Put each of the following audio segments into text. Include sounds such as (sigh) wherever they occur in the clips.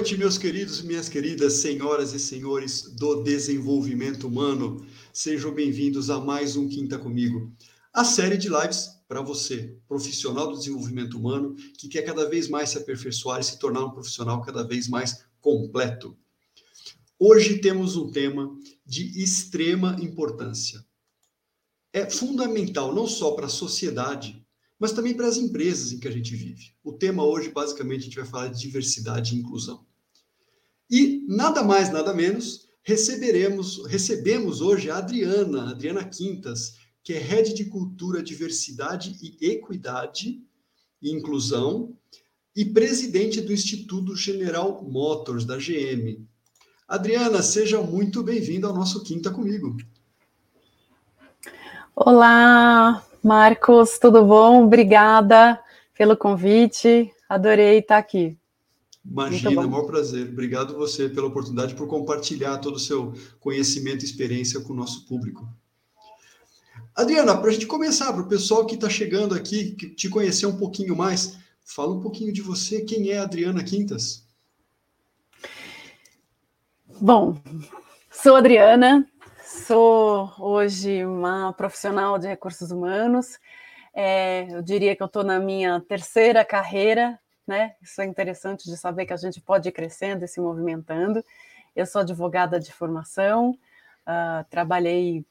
Noite, meus queridos e minhas queridas senhoras e senhores do desenvolvimento humano. Sejam bem-vindos a mais um Quinta Comigo, a série de lives para você, profissional do desenvolvimento humano, que quer cada vez mais se aperfeiçoar e se tornar um profissional cada vez mais completo. Hoje temos um tema de extrema importância. É fundamental não só para a sociedade, mas também para as empresas em que a gente vive. O tema hoje, basicamente, a gente vai falar de diversidade e inclusão. E nada mais, nada menos, receberemos, recebemos hoje a Adriana, Adriana Quintas, que é Head de Cultura, Diversidade e Equidade e Inclusão e presidente do Instituto General Motors, da GM. Adriana, seja muito bem-vinda ao nosso Quinta Comigo. Olá, Marcos, tudo bom? Obrigada pelo convite. Adorei estar aqui. Imagina, maior prazer. Obrigado você pela oportunidade por compartilhar todo o seu conhecimento e experiência com o nosso público. Adriana, para a gente começar, para o pessoal que está chegando aqui, que te conhecer um pouquinho mais, fala um pouquinho de você. Quem é a Adriana Quintas? Bom, sou Adriana, Sou hoje uma profissional de recursos humanos. É, eu diria que eu estou na minha terceira carreira, né? Isso é interessante de saber que a gente pode ir crescendo e se movimentando. Eu sou advogada de formação, uh, trabalhei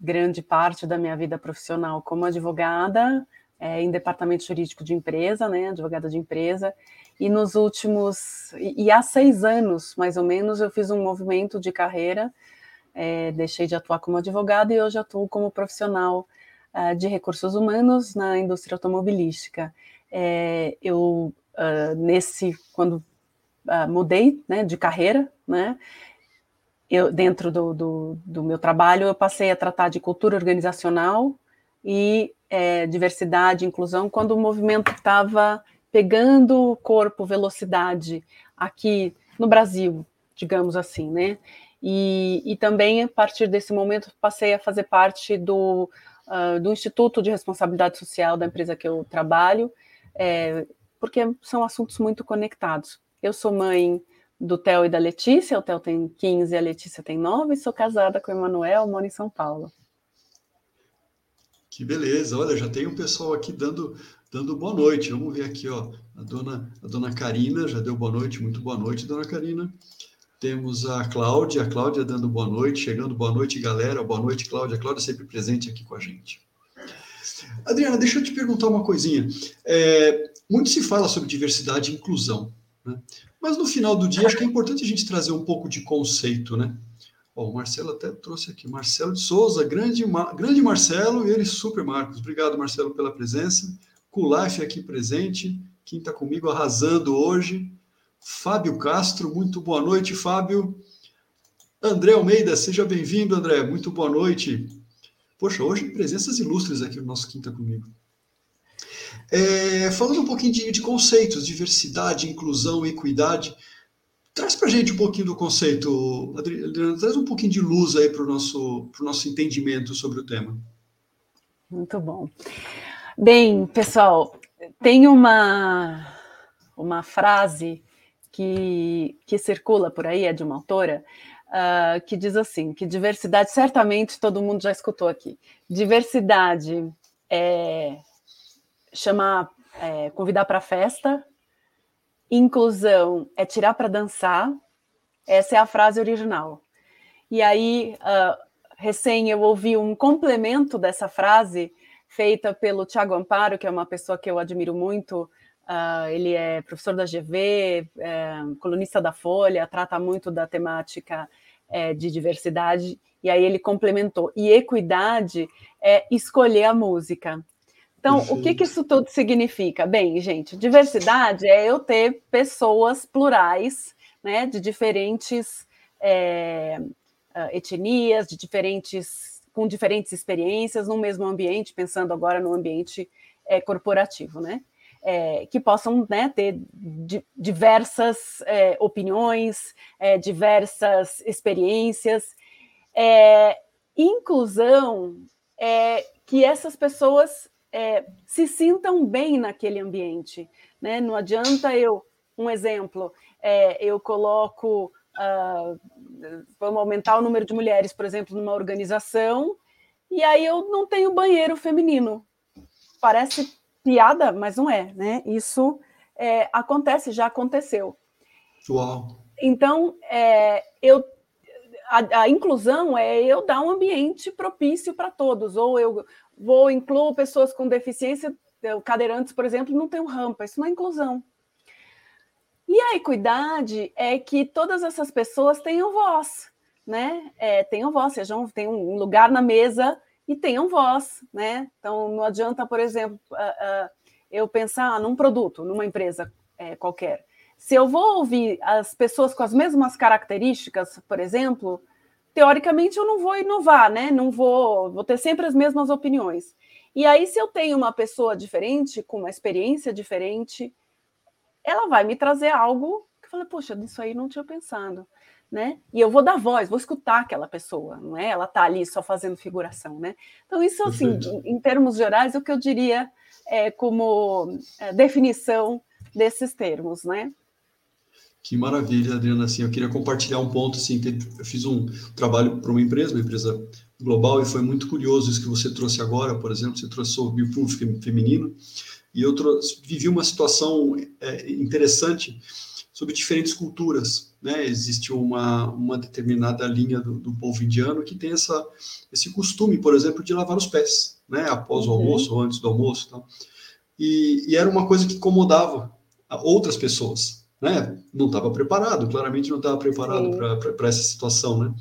grande parte da minha vida profissional como advogada é, em departamento jurídico de empresa, né? Advogada de empresa. E nos últimos e, e há seis anos, mais ou menos, eu fiz um movimento de carreira é, deixei de atuar como advogada e hoje atuo como profissional uh, de recursos humanos na indústria automobilística. É, eu, uh, nesse, quando uh, mudei né, de carreira, né, eu, dentro do, do, do, meu trabalho, eu passei a tratar de cultura organizacional e é, diversidade inclusão, quando o movimento estava pegando corpo, velocidade aqui no Brasil, digamos assim, né? E, e também, a partir desse momento, passei a fazer parte do, uh, do Instituto de Responsabilidade Social da empresa que eu trabalho, é, porque são assuntos muito conectados. Eu sou mãe do Theo e da Letícia, o Theo tem 15 e a Letícia tem 9, e sou casada com o Emanuel, moro em São Paulo. Que beleza, olha, já tem um pessoal aqui dando, dando boa noite. Vamos ver aqui, ó. A dona, a dona Karina já deu boa noite, muito boa noite, dona Karina. Temos a Cláudia, a Cláudia dando boa noite, chegando boa noite, galera. Boa noite, Cláudia. A Cláudia sempre presente aqui com a gente. Adriana, deixa eu te perguntar uma coisinha. É, muito se fala sobre diversidade e inclusão, né? mas no final do dia acho que é importante a gente trazer um pouco de conceito, né? Ó, o Marcelo até trouxe aqui, Marcelo de Souza, grande, grande Marcelo e ele super Marcos. Obrigado, Marcelo, pela presença. Life aqui presente, quem está comigo arrasando hoje. Fábio Castro, muito boa noite, Fábio. André Almeida, seja bem-vindo, André, muito boa noite. Poxa, hoje presenças ilustres aqui no nosso Quinta Comigo. É, falando um pouquinho de, de, conceitos, diversidade, inclusão, equidade, traz para a gente um pouquinho do conceito, Adriana, traz um pouquinho de luz aí para o nosso, nosso entendimento sobre o tema. Muito bom. Bem, pessoal, tem uma, uma frase que, que circula por aí, é de uma autora, uh, que diz assim: que diversidade, certamente todo mundo já escutou aqui. Diversidade é chamar, é, convidar para festa, inclusão é tirar para dançar. Essa é a frase original. E aí, uh, recém eu ouvi um complemento dessa frase feita pelo Tiago Amparo, que é uma pessoa que eu admiro muito, Uh, ele é professor da GV, é, colunista da Folha, trata muito da temática é, de diversidade, e aí ele complementou. E equidade é escolher a música. Então, o que, que isso tudo significa? Bem, gente, diversidade é eu ter pessoas plurais, né, de diferentes é, ah, etnias, de diferentes, com diferentes experiências no mesmo ambiente, pensando agora no ambiente é, corporativo, né? é, que possam né, ter di diversas é, opiniões, é, diversas experiências. É, inclusão é que essas pessoas é, se sintam bem naquele ambiente. Né? Não adianta eu Um exemplo, é, eu coloco, uh, vamos aumentar o número de mulheres, por exemplo, numa organização, e aí eu não tenho banheiro feminino. Parece piada, mas não é, né? Isso é, acontece, já aconteceu. Uau! Então, é, eu, a, a, inclusão é eu dar um ambiente propício para todos, ou eu vou incluir pessoas com deficiência, cadeirantes, por exemplo, não tem rampa, isso não é inclusão. E a equidade é que todas essas pessoas tenham voz, né? É, tenham voz, sejam, tenham um lugar na mesa e tenham voz, né? Então, não adianta, por exemplo, uh, uh, eu pensar num produto, numa empresa é, qualquer. Se eu vou ouvir as pessoas com as mesmas características, por exemplo, teoricamente eu não vou inovar, né? Não vou, vou ter sempre as mesmas opiniões. E aí, se eu tenho uma pessoa diferente, com uma experiência diferente, ela vai me trazer algo que eu falei, poxa, disso aí não tinha pensado, né? E eu vou dar voz, vou escutar aquela pessoa, não é? Ela tá ali só fazendo figuração, né? Então, isso, assim, em, em termos gerais, é o que eu diria é, como é, definição desses termos, né? Que maravilha, Adriana. Assim, eu queria compartilhar um ponto. Assim, eu fiz um trabalho para uma empresa, uma empresa global, e foi muito curioso isso que você trouxe agora. Por exemplo, você trouxe o Bioproof feminino, e eu trouxe, vivi uma situação é, interessante sobre diferentes culturas. Né? Existe uma, uma determinada linha do, do povo indiano que tem essa, esse costume, por exemplo, de lavar os pés, né? após o uhum. almoço ou antes do almoço. Tal. E, e era uma coisa que incomodava outras pessoas. Né? Não estava preparado, claramente não estava preparado para essa situação. Né?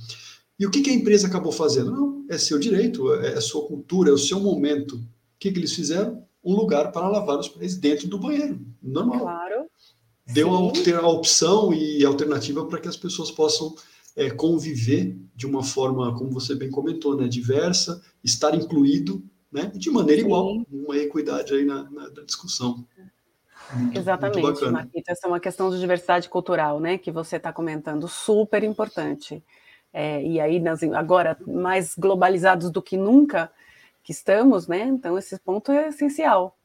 E o que, que, a empresa acabou fazendo? Não, é seu direito, é, é sua cultura, é o seu momento. O que, que eles fizeram? Um lugar para lavar os pés dentro do banheiro, normal. Claro. Deu a, a, opção e alternativa para que as pessoas possam é, conviver de uma forma, como você bem comentou, né, diversa, estar incluído, né, de maneira Sim. igual, uma equidade aí na, na, na discussão. Exatamente, Marquita. Essa é uma questão de diversidade cultural, né? Que você está comentando, super importante. É, e aí, nós, agora, mais globalizados do que nunca que estamos, né? Então, esse ponto é essencial.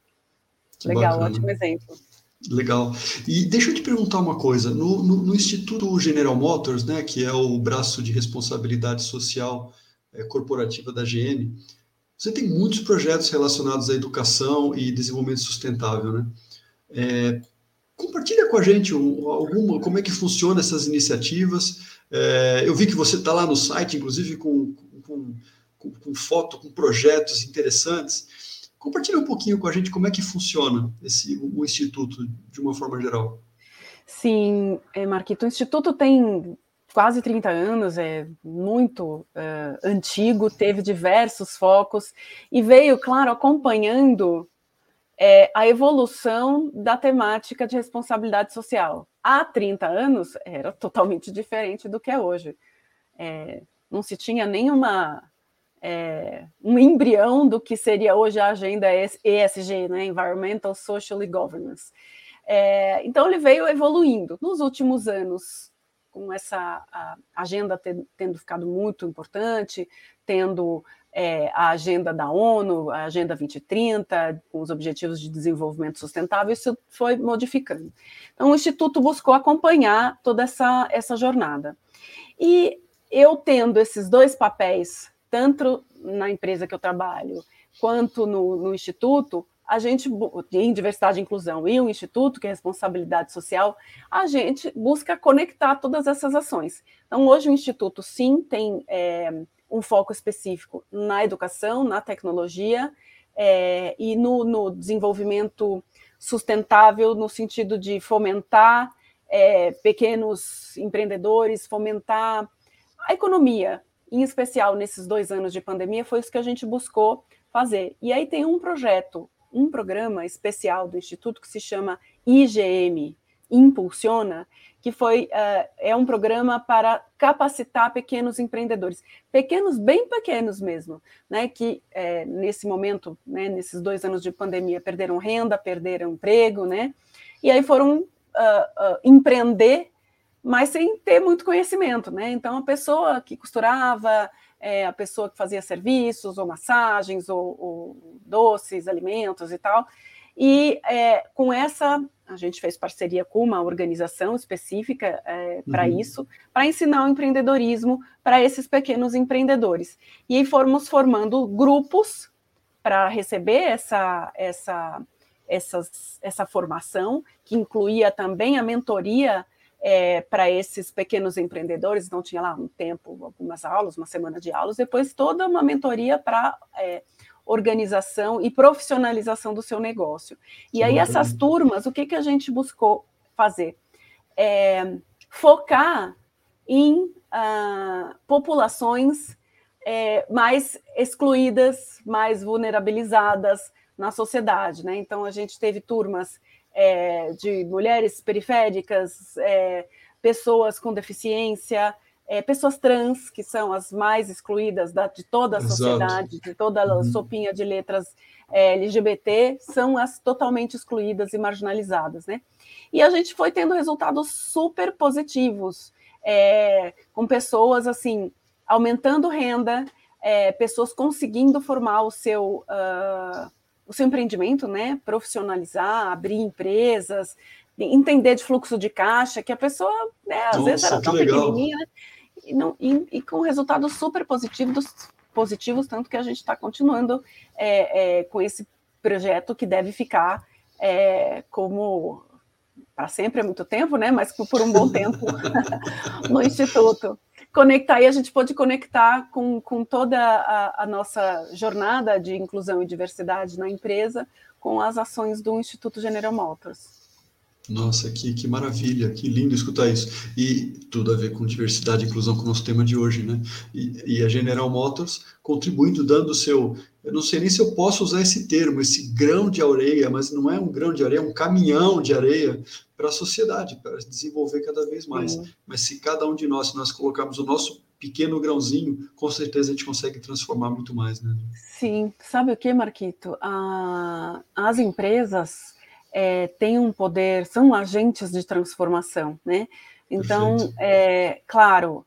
Legal, bacana. ótimo exemplo. Legal. E deixa eu te perguntar uma coisa. No, no, no, Instituto General Motors, né, que é o braço de responsabilidade social é, corporativa da GM, você tem muitos projetos relacionados à educação e desenvolvimento sustentável, né? É, compartilha com a gente alguma, como é que funciona essas iniciativas. É, eu vi que você está lá no site, inclusive com, com, com, com, foto, com projetos interessantes. Compartilha um pouquinho com a gente como é que funciona esse, o, Instituto, de uma forma geral. Sim, é, Marquito, o Instituto tem quase 30 anos, é muito uh, antigo, teve diversos focos e veio, claro, acompanhando é, a evolução da temática de responsabilidade social. Há 30 anos era totalmente diferente do que é hoje. É, não se tinha nenhuma é, um embrião do que seria hoje a agenda ESG, né? Environmental, Social e Governance. É, então ele veio evoluindo nos últimos anos, com essa agenda tendo ficado muito importante, tendo é, a agenda da ONU, a Agenda 2030, com os Objetivos de Desenvolvimento Sustentável, isso foi modificando. Então, o Instituto buscou acompanhar toda essa, essa jornada. E eu tendo esses dois papéis, tanto na empresa que eu trabalho, quanto no, no Instituto, a gente, em diversidade e inclusão, e o Instituto, que é responsabilidade social, a gente busca conectar todas essas ações. Então, hoje o Instituto, sim, tem é, um foco específico na educação, na tecnologia é, e no, no, desenvolvimento sustentável, no sentido de fomentar é, pequenos empreendedores, fomentar a economia, em especial nesses dois anos de pandemia, foi isso que a gente buscou fazer. E aí tem um projeto, um programa especial do Instituto que se chama IGM, Impulsiona, que foi uh, é um programa para capacitar pequenos empreendedores, pequenos, bem pequenos mesmo, né, que é, nesse momento, né, nesses dois anos de pandemia, perderam renda, perderam emprego, né, e aí foram uh, uh, empreender, mas sem ter muito conhecimento, né, então a pessoa que costurava, é, a pessoa que fazia serviços, ou massagens, ou, ou doces, alimentos e tal, E é, com essa, a gente fez parceria com uma organização específica é, para uhum. isso, para ensinar o empreendedorismo para esses pequenos empreendedores. E aí fomos formando grupos para receber essa, essa, essas, essa formação, que incluía também a mentoria é, para esses pequenos empreendedores, então tinha lá um tempo, algumas aulas, uma semana de aulas, depois toda uma mentoria para é, organização e profissionalização do seu negócio. E aí essas turmas, o que, que a gente buscou fazer? É, focar em ah, populações é, mais excluídas, mais vulnerabilizadas na sociedade, né? Então a gente teve turmas é, de mulheres periféricas, é, pessoas com deficiência, é, pessoas trans, que são as mais excluídas da, de toda a Exato. sociedade, de toda a uhum. sopinha de letras é, LGBT, são as totalmente excluídas e marginalizadas, né? E a gente foi tendo resultados super positivos, é, com pessoas, assim, aumentando renda, é, pessoas conseguindo formar o seu... Uh, o seu empreendimento, né? Profissionalizar, abrir empresas, entender de fluxo de caixa, que a pessoa, né, às Nossa, vezes era tão legal. pequenininha, e, não, e, e, com resultados super positivos, positivos, tanto que a gente está continuando é, é, com esse projeto que deve ficar é, como para sempre é muito tempo, né? Mas por um bom tempo (laughs) no Instituto conectar, e a gente pode conectar com, com toda a, a, nossa jornada de inclusão e diversidade na empresa com as ações do Instituto General Motors. Nossa, que, que maravilha, que lindo escutar isso. E tudo a ver com diversidade e inclusão, com o nosso tema de hoje, né? E, e a General Motors contribuindo, dando o seu. Eu não sei nem se eu posso usar esse termo, esse grão de areia, mas não é um grão de areia, é um caminhão de areia para a sociedade, para desenvolver cada vez mais. Uhum. Mas se cada um de nós, se nós colocarmos o nosso pequeno grãozinho, com certeza a gente consegue transformar muito mais, né? Sim, sabe o que, Marquito? as empresas é, têm um poder, são agentes de transformação, né? Então, é, claro,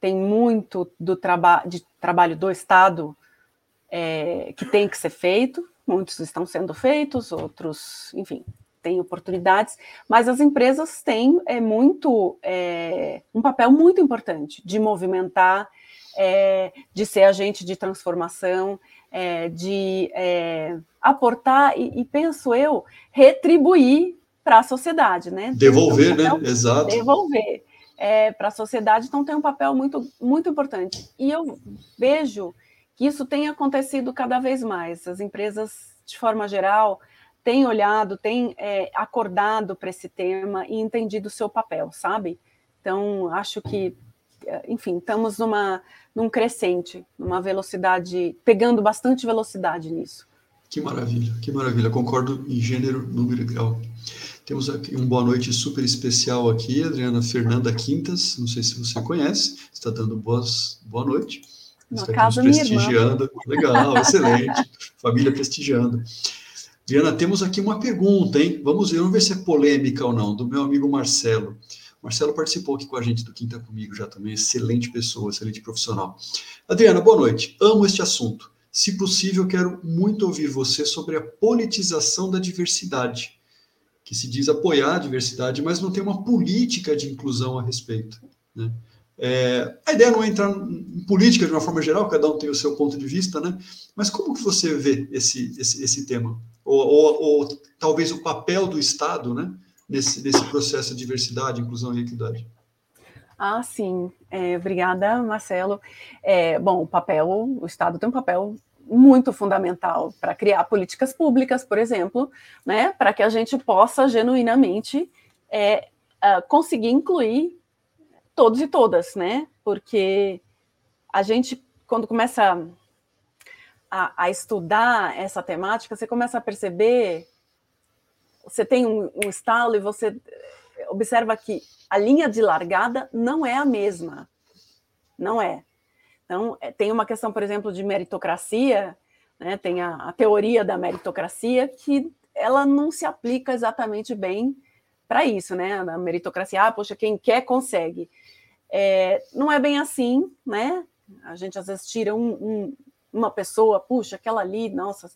tem muito do traba de trabalho do Estado é, que tem que ser feito, muitos estão sendo feitos, outros, enfim, têm oportunidades, mas as empresas têm é, muito é, um papel muito importante de movimentar, é, de ser agente de transformação, é, de é, aportar e, e, penso eu, retribuir para a sociedade, né? Devolver, um papel, né? Exato. Devolver é, para a sociedade, então tem um papel muito, muito importante. E eu vejo que isso tem acontecido cada vez mais. As empresas, de forma geral, têm olhado, têm é, acordado para esse tema e entendido o seu papel, sabe? Então, acho que, enfim, estamos numa, num crescente, numa velocidade, pegando bastante velocidade nisso. Que maravilha, que maravilha. Concordo em gênero, número e grau. Temos aqui um boa noite super especial aqui, Adriana Fernanda Quintas. Não sei se você conhece, está dando boas, boa noite. Está aqui nos prestigiando. Legal, (laughs) excelente. Família prestigiando. Adriana, temos aqui uma pergunta, hein? Vamos ver, vamos ver se é polêmica ou não, do meu amigo Marcelo. Marcelo participou aqui com a gente do Quinta Comigo já também, excelente pessoa, excelente profissional. Adriana, boa noite. Amo este assunto. Se possível, quero muito ouvir você sobre a politização da diversidade, que se diz apoiar a diversidade, mas não tem uma política de inclusão a respeito. Né? É, a ideia não é entrar em política de uma forma geral, cada um tem o seu ponto de vista, né? Mas como que você vê esse, esse, esse tema? Ou, ou, ou, talvez o papel do Estado, né? Nesse, nesse processo de diversidade, inclusão e equidade? Ah, sim. É, obrigada, Marcelo. É, bom, o papel, o Estado tem um papel muito fundamental para criar políticas públicas, por exemplo, né, para que a gente possa genuinamente é, uh, conseguir incluir todos e todas, né? Porque a gente, quando começa a, a estudar essa temática, você começa a perceber, você tem um, um estalo e você observa que a linha de largada não é a mesma, não é. Então, é, tem uma questão, por exemplo, de meritocracia, né? tem a, a teoria da meritocracia, que ela não se aplica exatamente bem para isso, né? A meritocracia, ah, poxa, quem quer consegue. É, não é bem assim, né? A gente às vezes tira um, um, uma pessoa, puxa, aquela ali, nossa,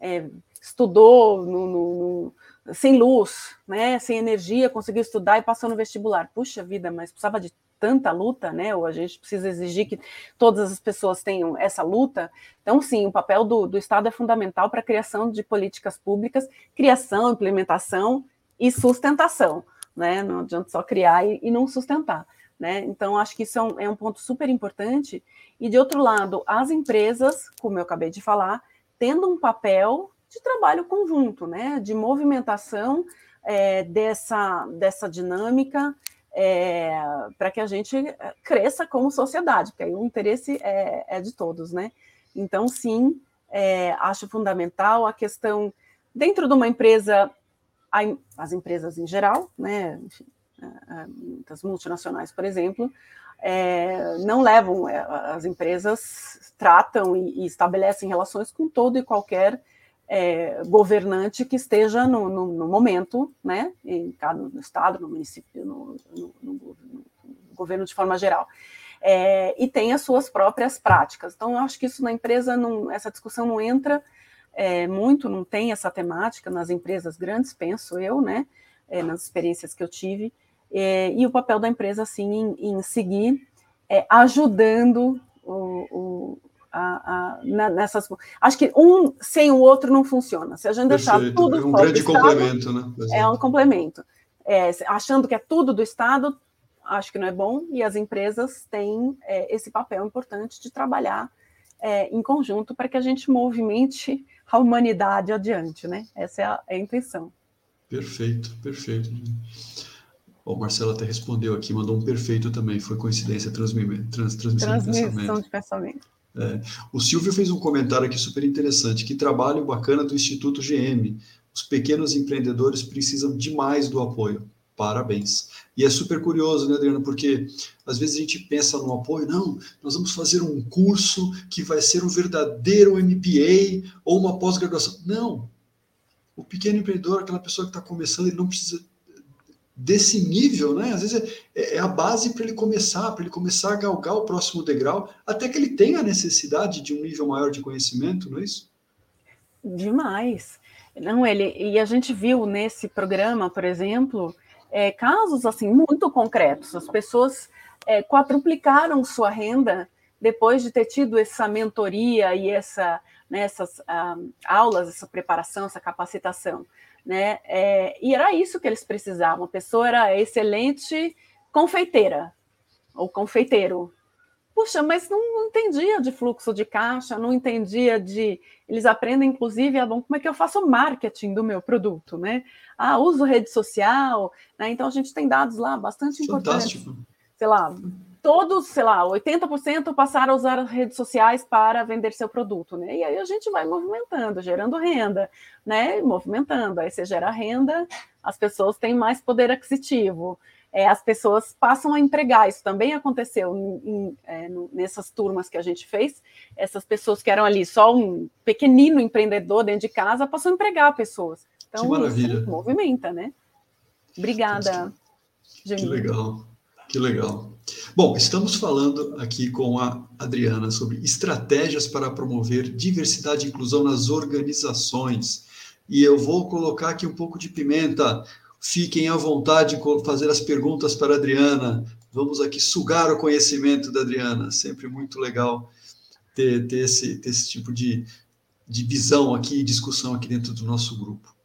é, estudou no, no, no, sem luz, né, sem energia, conseguiu estudar e passou no vestibular. Puxa vida, mas precisava de tanta luta, né? Ou a gente precisa exigir que todas as pessoas tenham essa luta. Então, sim, o papel do, do Estado é fundamental para a criação de políticas públicas, criação, implementação e sustentação, né? Não adianta só criar e, e não sustentar. Né? Então, acho que isso é um, é um ponto super importante. E, de outro lado, as empresas, como eu acabei de falar, tendo um papel de trabalho conjunto, né? de movimentação é, dessa, dessa dinâmica é, para que a gente cresça como sociedade, porque aí o interesse é, é de todos. Né? Então, sim, é, acho fundamental a questão, dentro de uma empresa, as empresas em geral, né? Enfim, das multinacionais, por exemplo, é, não levam, é, as empresas tratam e, e, estabelecem relações com todo e qualquer é, governante que esteja no, no, no, momento, né, em cada no estado, no município, no, no governo de forma geral. É, e tem as suas próprias práticas. Então, eu acho que isso na empresa, não, essa discussão não entra é, muito, não tem essa temática nas empresas grandes, penso eu, né, é, nas experiências que eu tive, é, e o papel da empresa, assim, em, em seguir é, ajudando o, o a, a, nessas. Acho que um sem o outro não funciona. Se a gente deixar Perfeito. tudo. É um grande Estado, complemento, né? É um complemento. É, achando que é tudo do Estado, acho que não é bom, e as empresas têm é, esse papel importante de trabalhar é, em conjunto para que a gente movimente a humanidade adiante, né? Essa é a, é a intenção. Perfeito, perfeito. O Marcelo até respondeu aqui, mandou um perfeito também, foi coincidência, transmi trans, transmissão, transmissão de pensamento. De pensamento. É. O Silvio fez um comentário aqui super interessante, que trabalho bacana do Instituto GM. Os pequenos empreendedores precisam demais do apoio. Parabéns. E é super curioso, né, Adriana? Porque às vezes a gente pensa no apoio, não, nós vamos fazer um curso que vai ser um verdadeiro MBA ou uma pós-graduação. Não. O pequeno empreendedor, aquela pessoa que está começando, ele não precisa desse nível, né? Às vezes é, é a base para ele começar, para ele começar a galgar o próximo degrau, até que ele tenha a necessidade de um nível maior de conhecimento, não é isso? Demais. Não, ele e a gente viu nesse programa, por exemplo, é, casos assim muito concretos. As pessoas é, quadruplicaram sua renda depois de ter tido essa mentoria e essa, né, essas ah, aulas, essa preparação, essa capacitação né? É, e era isso que eles precisavam. A pessoa era excelente confeiteira ou confeiteiro. Puxa, mas não entendia de fluxo de caixa, não entendia de. Eles aprendem, inclusive, ah, bom, como é que eu faço marketing do meu produto, né? Ah, uso rede social, né? Então a gente tem dados lá bastante Fantástico. importantes. Sei lá, todos, sei lá, 80% passaram a usar as redes sociais para vender seu produto, né? E aí a gente vai movimentando, gerando renda, né? Movimentando. Aí você gera renda, as pessoas têm mais poder aquisitivo. É, as pessoas passam a empregar. Isso também aconteceu em, em, é, nessas turmas que a gente fez. Essas pessoas que eram ali só um pequenino empreendedor dentro de casa passam a empregar pessoas. Então, que maravilha. Movimenta, né? Obrigada, Que legal, que legal. Bom, estamos falando aqui com a Adriana sobre estratégias para promover diversidade e inclusão nas organizações. E eu vou colocar aqui um pouco de pimenta. Fiquem à vontade de fazer as perguntas para a Adriana. Vamos aqui sugar o conhecimento da Adriana. Sempre muito legal ter, ter, esse, ter esse tipo de, de visão aqui, discussão aqui dentro do nosso grupo.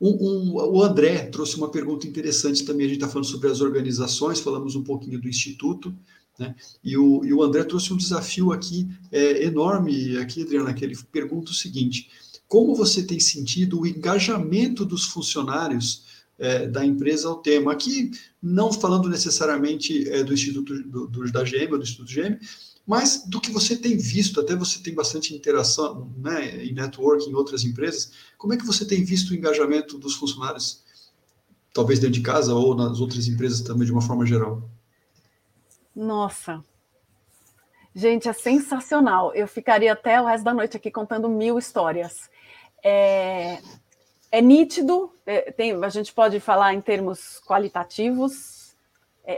Um, um, o André trouxe uma pergunta interessante também. A gente está falando sobre as organizações, falamos um pouquinho do Instituto, né? E, o, e o André trouxe um desafio aqui é, enorme, aqui, Adriana, que ele pergunta o seguinte: como você tem sentido o engajamento dos funcionários é, da empresa ao tema? Aqui, não falando necessariamente é, do Instituto do, do, da ou do Instituto GM, mas do que você tem visto, até você tem bastante interação né, em networking em outras empresas, como é que você tem visto o engajamento dos funcionários, talvez dentro de casa ou nas outras empresas também de uma forma geral? Nossa, gente, é sensacional. Eu ficaria até o resto da noite aqui contando mil histórias. É, é nítido, é, tem, a gente pode falar em termos qualitativos,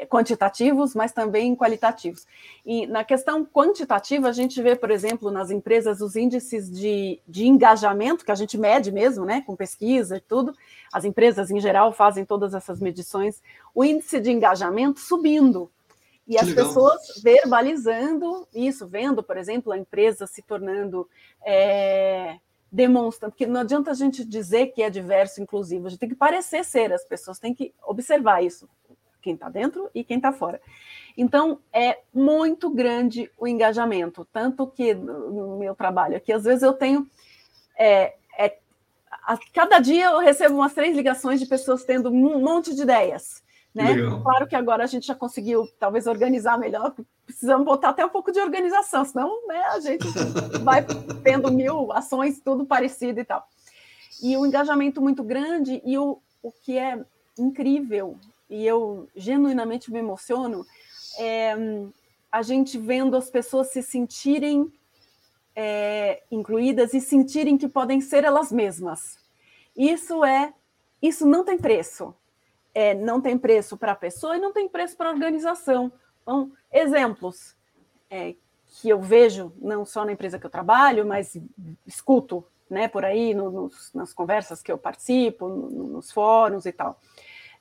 quantitativos, mas também qualitativos. E na questão quantitativa, a gente vê, por exemplo, nas empresas os índices de, de engajamento, que a gente mede mesmo, né, com pesquisa e tudo, as empresas em geral fazem todas essas medições, o índice de engajamento subindo. E que as legal. pessoas verbalizando isso, vendo, por exemplo, a empresa se tornando. É, demonstra, porque não adianta a gente dizer que é diverso, inclusivo, a gente tem que parecer ser, as pessoas têm que observar isso quem está dentro e quem está fora. Então, é muito grande o engajamento, tanto que no meu trabalho aqui, às vezes eu tenho. É, é, a, cada dia eu recebo umas três ligações de pessoas tendo um monte de ideias. Né? Claro que agora a gente já conseguiu talvez organizar melhor, precisamos botar até um pouco de organização, senão né, a gente (laughs) vai tendo mil ações, tudo parecido e tal. E o engajamento muito grande, e o, o que é incrível e eu genuinamente me emociono, é a gente vendo as pessoas se sentirem é, incluídas e sentirem que podem ser elas mesmas. Isso é, isso não tem preço. É, não tem preço para a pessoa e não tem preço para a organização. Então, exemplos é, que eu vejo, não só na empresa que eu trabalho, mas escuto né, por aí no, nos, nas conversas que eu participo, no, nos fóruns e tal.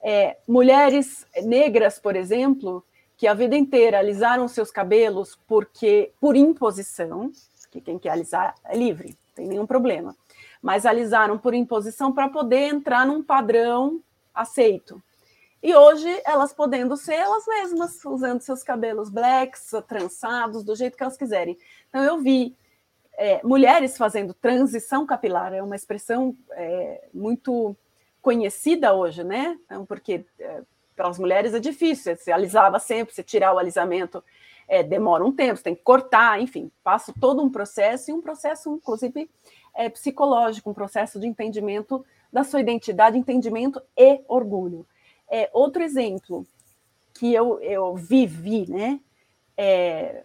É, mulheres negras, por exemplo, que a vida inteira alisaram seus cabelos porque por imposição, que quem quer alisar é livre, não tem nenhum problema, mas alisaram por imposição para poder entrar num padrão aceito. E hoje elas podendo ser elas mesmas, usando seus cabelos blacks, trançados, do jeito que elas quiserem. Então eu vi é, mulheres fazendo transição capilar, é uma expressão é, muito conhecida hoje, né? Então, porque é, para as mulheres é difícil, se alisava sempre, se tirar o alisamento é, demora um tempo, você tem que cortar, enfim, passa todo um processo e um processo, inclusive, é, psicológico, um processo de entendimento da sua identidade, entendimento e orgulho. É, outro exemplo que eu, eu vivi, né, é,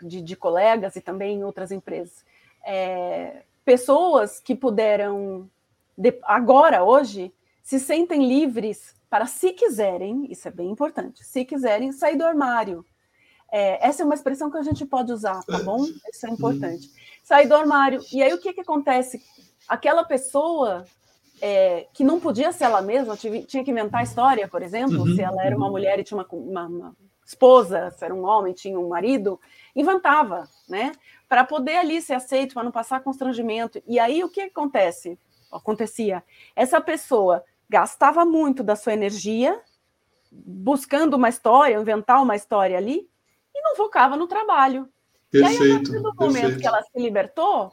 de, de, colegas e também em outras empresas, é, pessoas que puderam, de, agora, hoje, se sentem livres para, se quiserem, isso é bem importante, se quiserem, sair do armário. É, essa é uma expressão que a gente pode usar, tá bom? Isso é importante. Sair do armário. E aí o que, que acontece? Aquela pessoa é, que não podia ser ela mesma, tinha que inventar história, por exemplo, uhum, se ela era uma uhum. mulher e tinha uma, uma, uma, esposa, se era um homem tinha um marido, inventava, né? Para poder ali ser aceito, para não passar constrangimento. E aí o que acontece? Acontecia. Essa pessoa gastava muito da sua energia buscando uma história, inventar uma história ali, e não focava no trabalho. Perfeito, e aí, a partir do momento perfeito. que ela se libertou,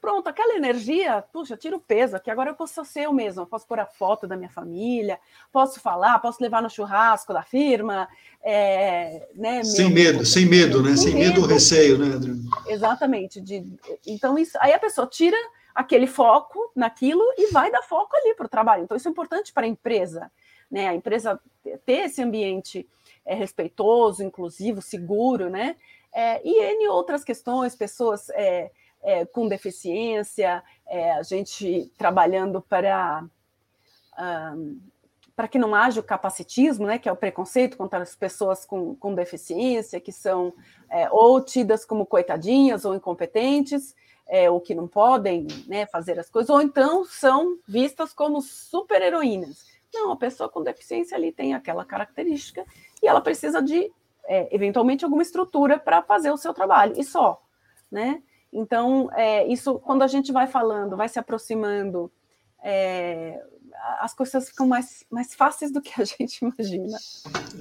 pronto, aquela energia, puxa, tira o peso aqui, agora eu posso ser eu mesma, posso pôr a foto da minha família, posso falar, posso levar no churrasco da firma, é, né, sem meu, medo, sem medo, né, sem, sem medo ou receio, né, Adriano? Exatamente, de, então isso, aí a pessoa tira aquele foco naquilo e vai dar foco ali para o trabalho. Então, isso é importante para a empresa, né? A empresa ter esse ambiente é, respeitoso, inclusivo, seguro, né? É, e N outras questões, pessoas é, é, com deficiência, é, a gente trabalhando para. Um, para que não haja o capacitismo, né, que é o preconceito contra as pessoas com, com deficiência, que são é, ou tidas como coitadinhas ou incompetentes, é, ou que não podem né, fazer as coisas, ou então são vistas como super-heroínas. Não, a pessoa com deficiência ali tem aquela característica e ela precisa de, é, eventualmente, alguma estrutura para fazer o seu trabalho, e só. Né? Então, é, isso, quando a gente vai falando, vai se aproximando, é, as coisas ficam mais, mais fáceis do que a gente (laughs) imagina.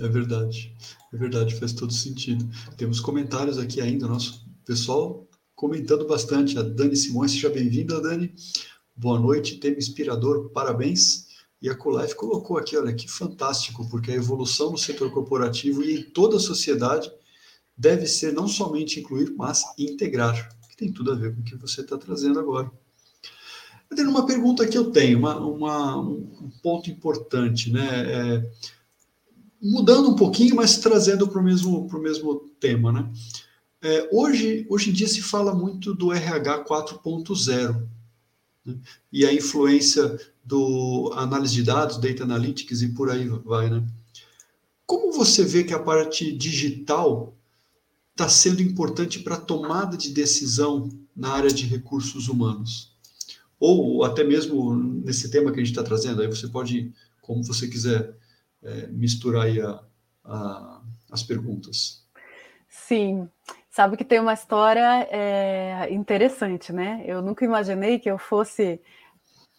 É verdade, é verdade, faz todo sentido. Temos comentários aqui ainda, nosso pessoal comentando bastante. A Dani Simões, seja bem-vinda, Dani. Boa noite, tema inspirador, parabéns. E a Colife colocou aqui, olha, que fantástico, porque a evolução no setor corporativo e em toda a sociedade deve ser não somente incluir, mas integrar, que tem tudo a ver com o que você está trazendo agora. Adriano, uma pergunta que eu tenho, uma, uma, um ponto importante, né? É, mudando um pouquinho, mas trazendo para o mesmo, mesmo tema, né? É, hoje, hoje em dia se fala muito do RH 4.0 né? e a influência do análise de dados, data analytics e por aí vai, né? como você vê que a parte digital está sendo importante para a tomada de decisão na área de recursos humanos? Ou até mesmo nesse tema que a gente está trazendo, aí você pode, como você quiser, é, misturar aí a, a, as perguntas. Sim, sabe que tem uma história é, interessante, né? Eu nunca imaginei que eu fosse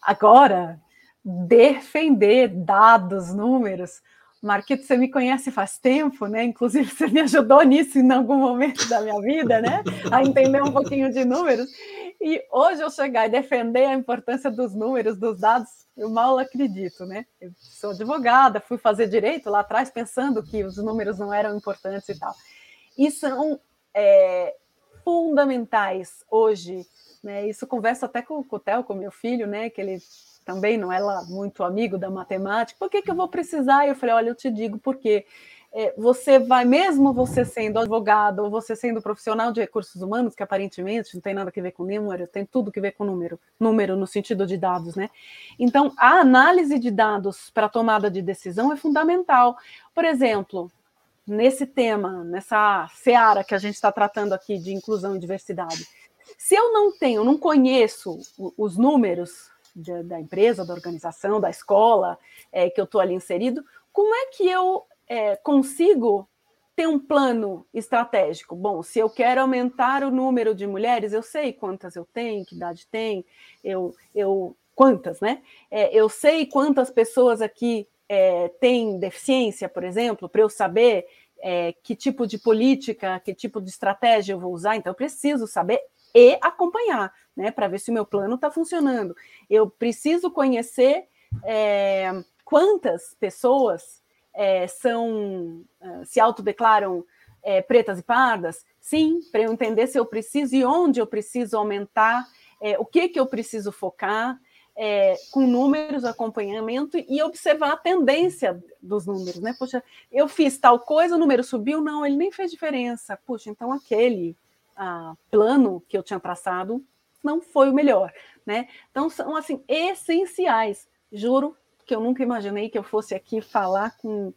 agora defender dados, números. Marquito, você me conhece faz tempo, né? Inclusive, (laughs) você me ajudou nisso em algum momento da minha vida, né? A entender um pouquinho de números. E hoje eu chegar e defender a importância dos números, dos dados, eu mal acredito, né? Eu sou advogada, fui fazer direito lá atrás pensando que os números não eram importantes e tal. E são é, fundamentais hoje, né? Isso converso até com, o Theo, com meu filho, né? Que ele também não é lá muito amigo da matemática. Por que, que eu vou precisar? Eu falei, olha, eu te digo por quê é, você vai, mesmo você sendo advogado ou você sendo profissional de recursos humanos, que aparentemente não tem nada a ver com número, tem tudo que ver com número, número no sentido de dados, né? Então, a análise de dados para tomada de decisão é fundamental. Por exemplo, nesse tema, nessa seara que a gente está tratando aqui de inclusão e diversidade, se eu não tenho, não conheço os números de, da empresa, da organização, da escola é, que eu estou ali inserido, como é que eu é, consigo ter um plano estratégico. Bom, se eu quero aumentar o número de mulheres, eu sei quantas eu tenho, que idade tem, eu, eu quantas, né? É, eu sei quantas pessoas aqui é, têm deficiência, por exemplo, para eu saber é, que tipo de política, que tipo de estratégia eu vou usar. Então, eu preciso saber e acompanhar, né, para ver se o meu plano está funcionando. Eu preciso conhecer é, quantas pessoas é, são é, se autodeclaram é, pretas e pardas? Sim, para eu entender se eu preciso e onde eu preciso aumentar, é, o que, que eu preciso focar, é, com números, acompanhamento e observar a tendência dos números, né? Poxa, eu fiz tal coisa, o número subiu, não, ele nem fez diferença. Puxa, então aquele ah, plano que eu tinha traçado não foi o melhor, né? Então são assim essenciais. Juro que eu nunca imaginei que eu fosse aqui falar com,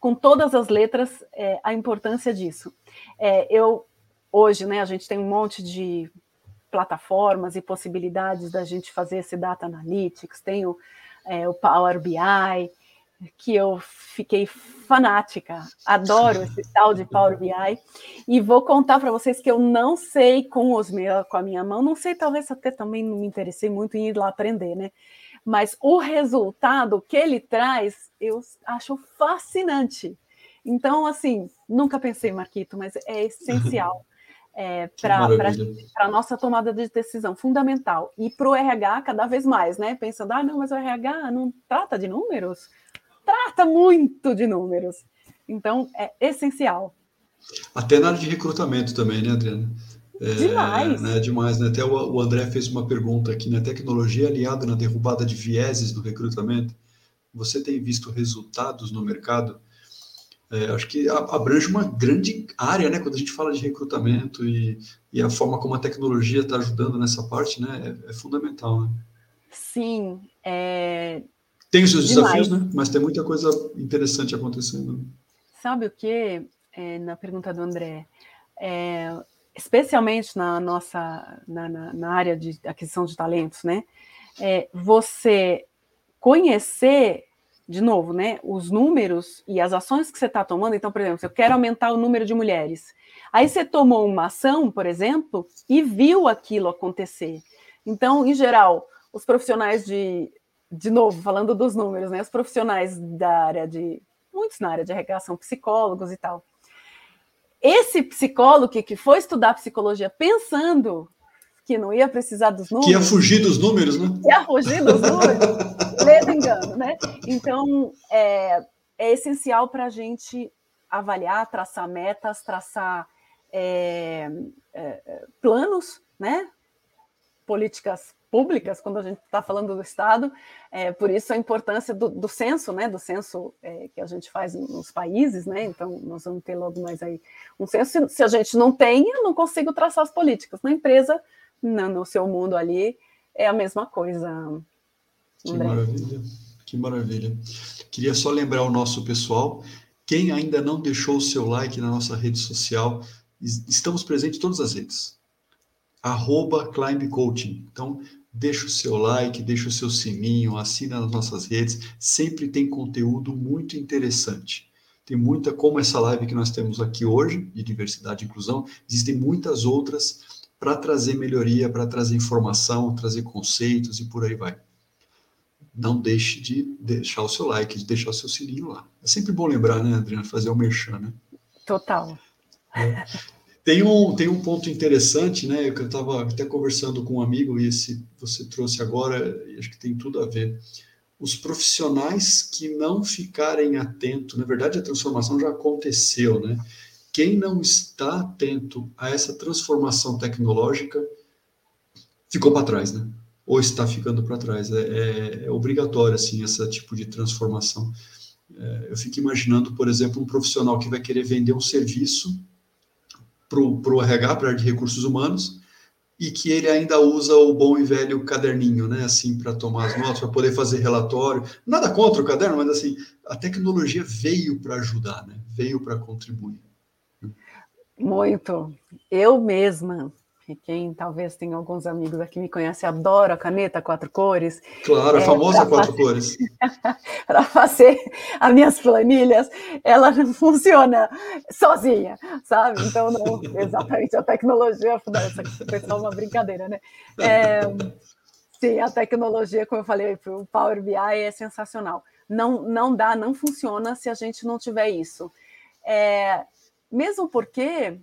com todas as letras é, a importância disso. É, eu hoje, né, a gente tem um monte de plataformas e possibilidades da gente fazer esse data analytics, tem o, é, o Power BI, que eu fiquei fanática, adoro (laughs) esse tal de Power BI, e vou contar para vocês que eu não sei com os meus, com a minha mão, não sei, talvez até também não me interessei muito em ir lá aprender, né? mas o resultado que ele traz eu acho fascinante. Então, assim, nunca pensei, Marquito, mas é (laughs) essencial é, para a nossa tomada de decisão, fundamental. E para o RH, cada vez mais, né? Pensando, ah, não, mas o RH não trata de números? Trata muito de números. Então, é essencial. Até na área de recrutamento também, né, Adriana? É, demais. Né, demais, né? Até o, o, André fez uma pergunta aqui, né? Tecnologia aliada na derrubada de vieses no recrutamento. Você tem visto resultados no mercado? É, acho que abrange uma grande área, né? Quando a gente fala de recrutamento e, e a forma como a tecnologia está ajudando nessa parte, né? É, é fundamental, né? Sim. É... Tem os seus desafios, né? Mas tem muita coisa interessante acontecendo. Sabe o que? É, na pergunta do André, é, especialmente na nossa na, na, na, área de aquisição de talentos, né? É, você conhecer de novo, né, os números e as ações que você está tomando. Então, por exemplo, se eu quero aumentar o número de mulheres, aí você tomou uma ação, por exemplo, e viu aquilo acontecer. Então, em geral, os profissionais de, de novo, falando dos números, né, os profissionais da área de muitos na área de arrecadação, psicólogos e tal, esse psicólogo que foi estudar psicologia pensando que não ia precisar dos números. Que ia fugir dos números, né? Que ia fugir dos números, (laughs) ledo engano, né? Então, é, é essencial para a gente avaliar, traçar metas, traçar é, é, planos, né? Políticas públicas, quando a gente está falando do Estado, é, por isso a importância do, do censo, né, do censo é, que a gente faz nos países, né, então nós vamos ter logo mais aí um censo, se a gente não tem, eu não consigo traçar as políticas, na empresa, no, no seu mundo ali, é a mesma coisa. Que maravilha, que maravilha. Queria só lembrar o nosso pessoal Quem ainda não deixou o seu like na nossa rede social, estamos presentes em todas as redes. Arroba Climb Coaching. Então, deixa o seu like, deixa o seu sininho, assina nas nossas redes. Sempre tem conteúdo muito interessante. Tem muita, como essa live que nós temos aqui hoje, de diversidade e inclusão, existem muitas outras para trazer melhoria, para trazer informação, trazer conceitos e por aí vai. Não deixe de deixar o seu like, de deixar o seu sininho lá. É sempre bom lembrar, né, Adriana, fazer o merchan, né? Total. É. Tem um, tem um ponto interessante, né? Que eu estava até conversando com um amigo, e esse você trouxe agora, acho que tem tudo a ver. Os profissionais que não ficarem atentos, na verdade a transformação já aconteceu, né? Quem não está atento a essa transformação tecnológica ficou para trás, né? Ou está ficando para trás. É, é, é, obrigatório, assim, esse tipo de transformação. É, eu fico imaginando, por exemplo, um profissional que vai querer vender um serviço para o RH, para a área de recursos humanos, e que ele ainda usa o bom e velho caderninho, né? Assim, para tomar as notas, para poder fazer relatório. Nada contra o caderno, mas assim, a tecnologia veio para ajudar, né? Veio para contribuir. Muito. Eu mesma que quem talvez tenha alguns amigos aqui me conhece, adoro a caneta quatro cores. Claro, a é, famosa quatro fazer, cores. (laughs) para fazer as minhas planilhas, ela não (laughs) funciona sozinha, sabe? Então, não, exatamente, a tecnologia, isso foi só uma brincadeira, né? É, sim, a tecnologia, como eu falei, o Power BI é sensacional. Não, não dá, não funciona se a gente não tiver isso. É, mesmo porque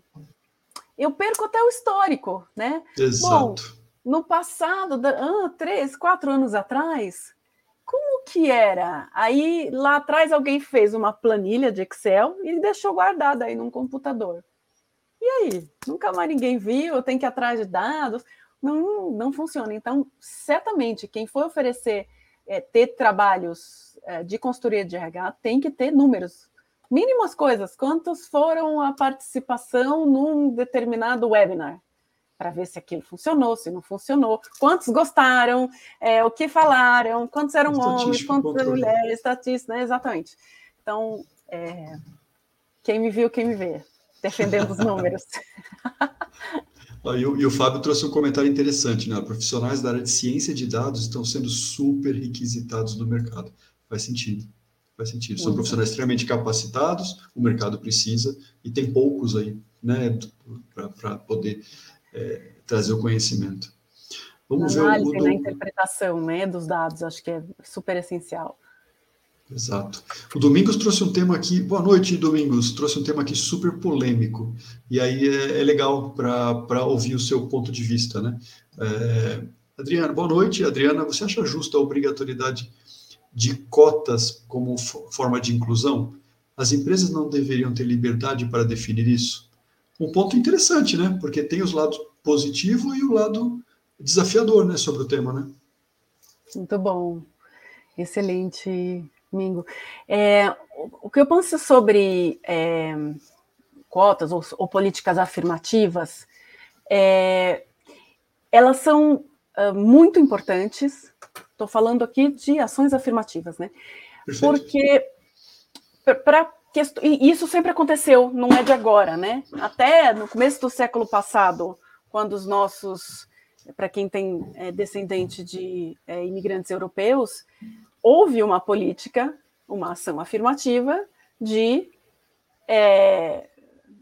eu perco até o histórico, né? Exato. Bom, no passado, ah, três, quatro anos atrás, como que era? Aí lá atrás alguém fez uma planilha de Excel e deixou guardada aí num computador. E aí? Nunca mais ninguém viu, tem que ir atrás de dados. Não, não funciona. Então, certamente, quem for oferecer é, ter trabalhos é, de consultoria de RH tem que ter números mínimas coisas, quantos foram a participação num determinado webinar, para ver se aquilo funcionou, se não funcionou, quantos gostaram, é, o que falaram, quantos eram homens, quantos eram mulheres, estatística, né? exatamente. Então, é, quem me viu, quem me vê, defendendo os números. (laughs) E o, e o, Fábio trouxe um comentário interessante, né? Profissionais da área de ciência de dados estão sendo super requisitados no mercado. Faz sentido. Faz sentido. São profissionais extremamente capacitados, o mercado precisa, e tem poucos aí, né, para poder é, trazer o conhecimento. Vamos ver análise, o, o, na interpretação né, dos dados, acho que é super essencial. Exato. O Domingos trouxe um tema aqui, boa noite, Domingos, trouxe um tema aqui super polêmico, e aí é, é legal para ouvir o seu ponto de vista, né? É, Adriana, boa noite. Adriana, você acha justa a obrigatoriedade de cotas como forma de inclusão, as empresas não deveriam ter liberdade para definir isso? Um ponto interessante, né? Porque tem os lados positivo e o lado desafiador, né, sobre o tema, né? Muito bom, excelente, Mingo. É, o que eu penso sobre é, cotas ou, ou, políticas afirmativas, é, elas são uh, muito importantes Estou falando aqui de ações afirmativas, né? Perfeito. Porque para e isso sempre aconteceu, não é de agora, né? Até no começo do século passado, quando os nossos, para quem tem é, descendente de é, imigrantes europeus, houve uma política, uma ação afirmativa de é,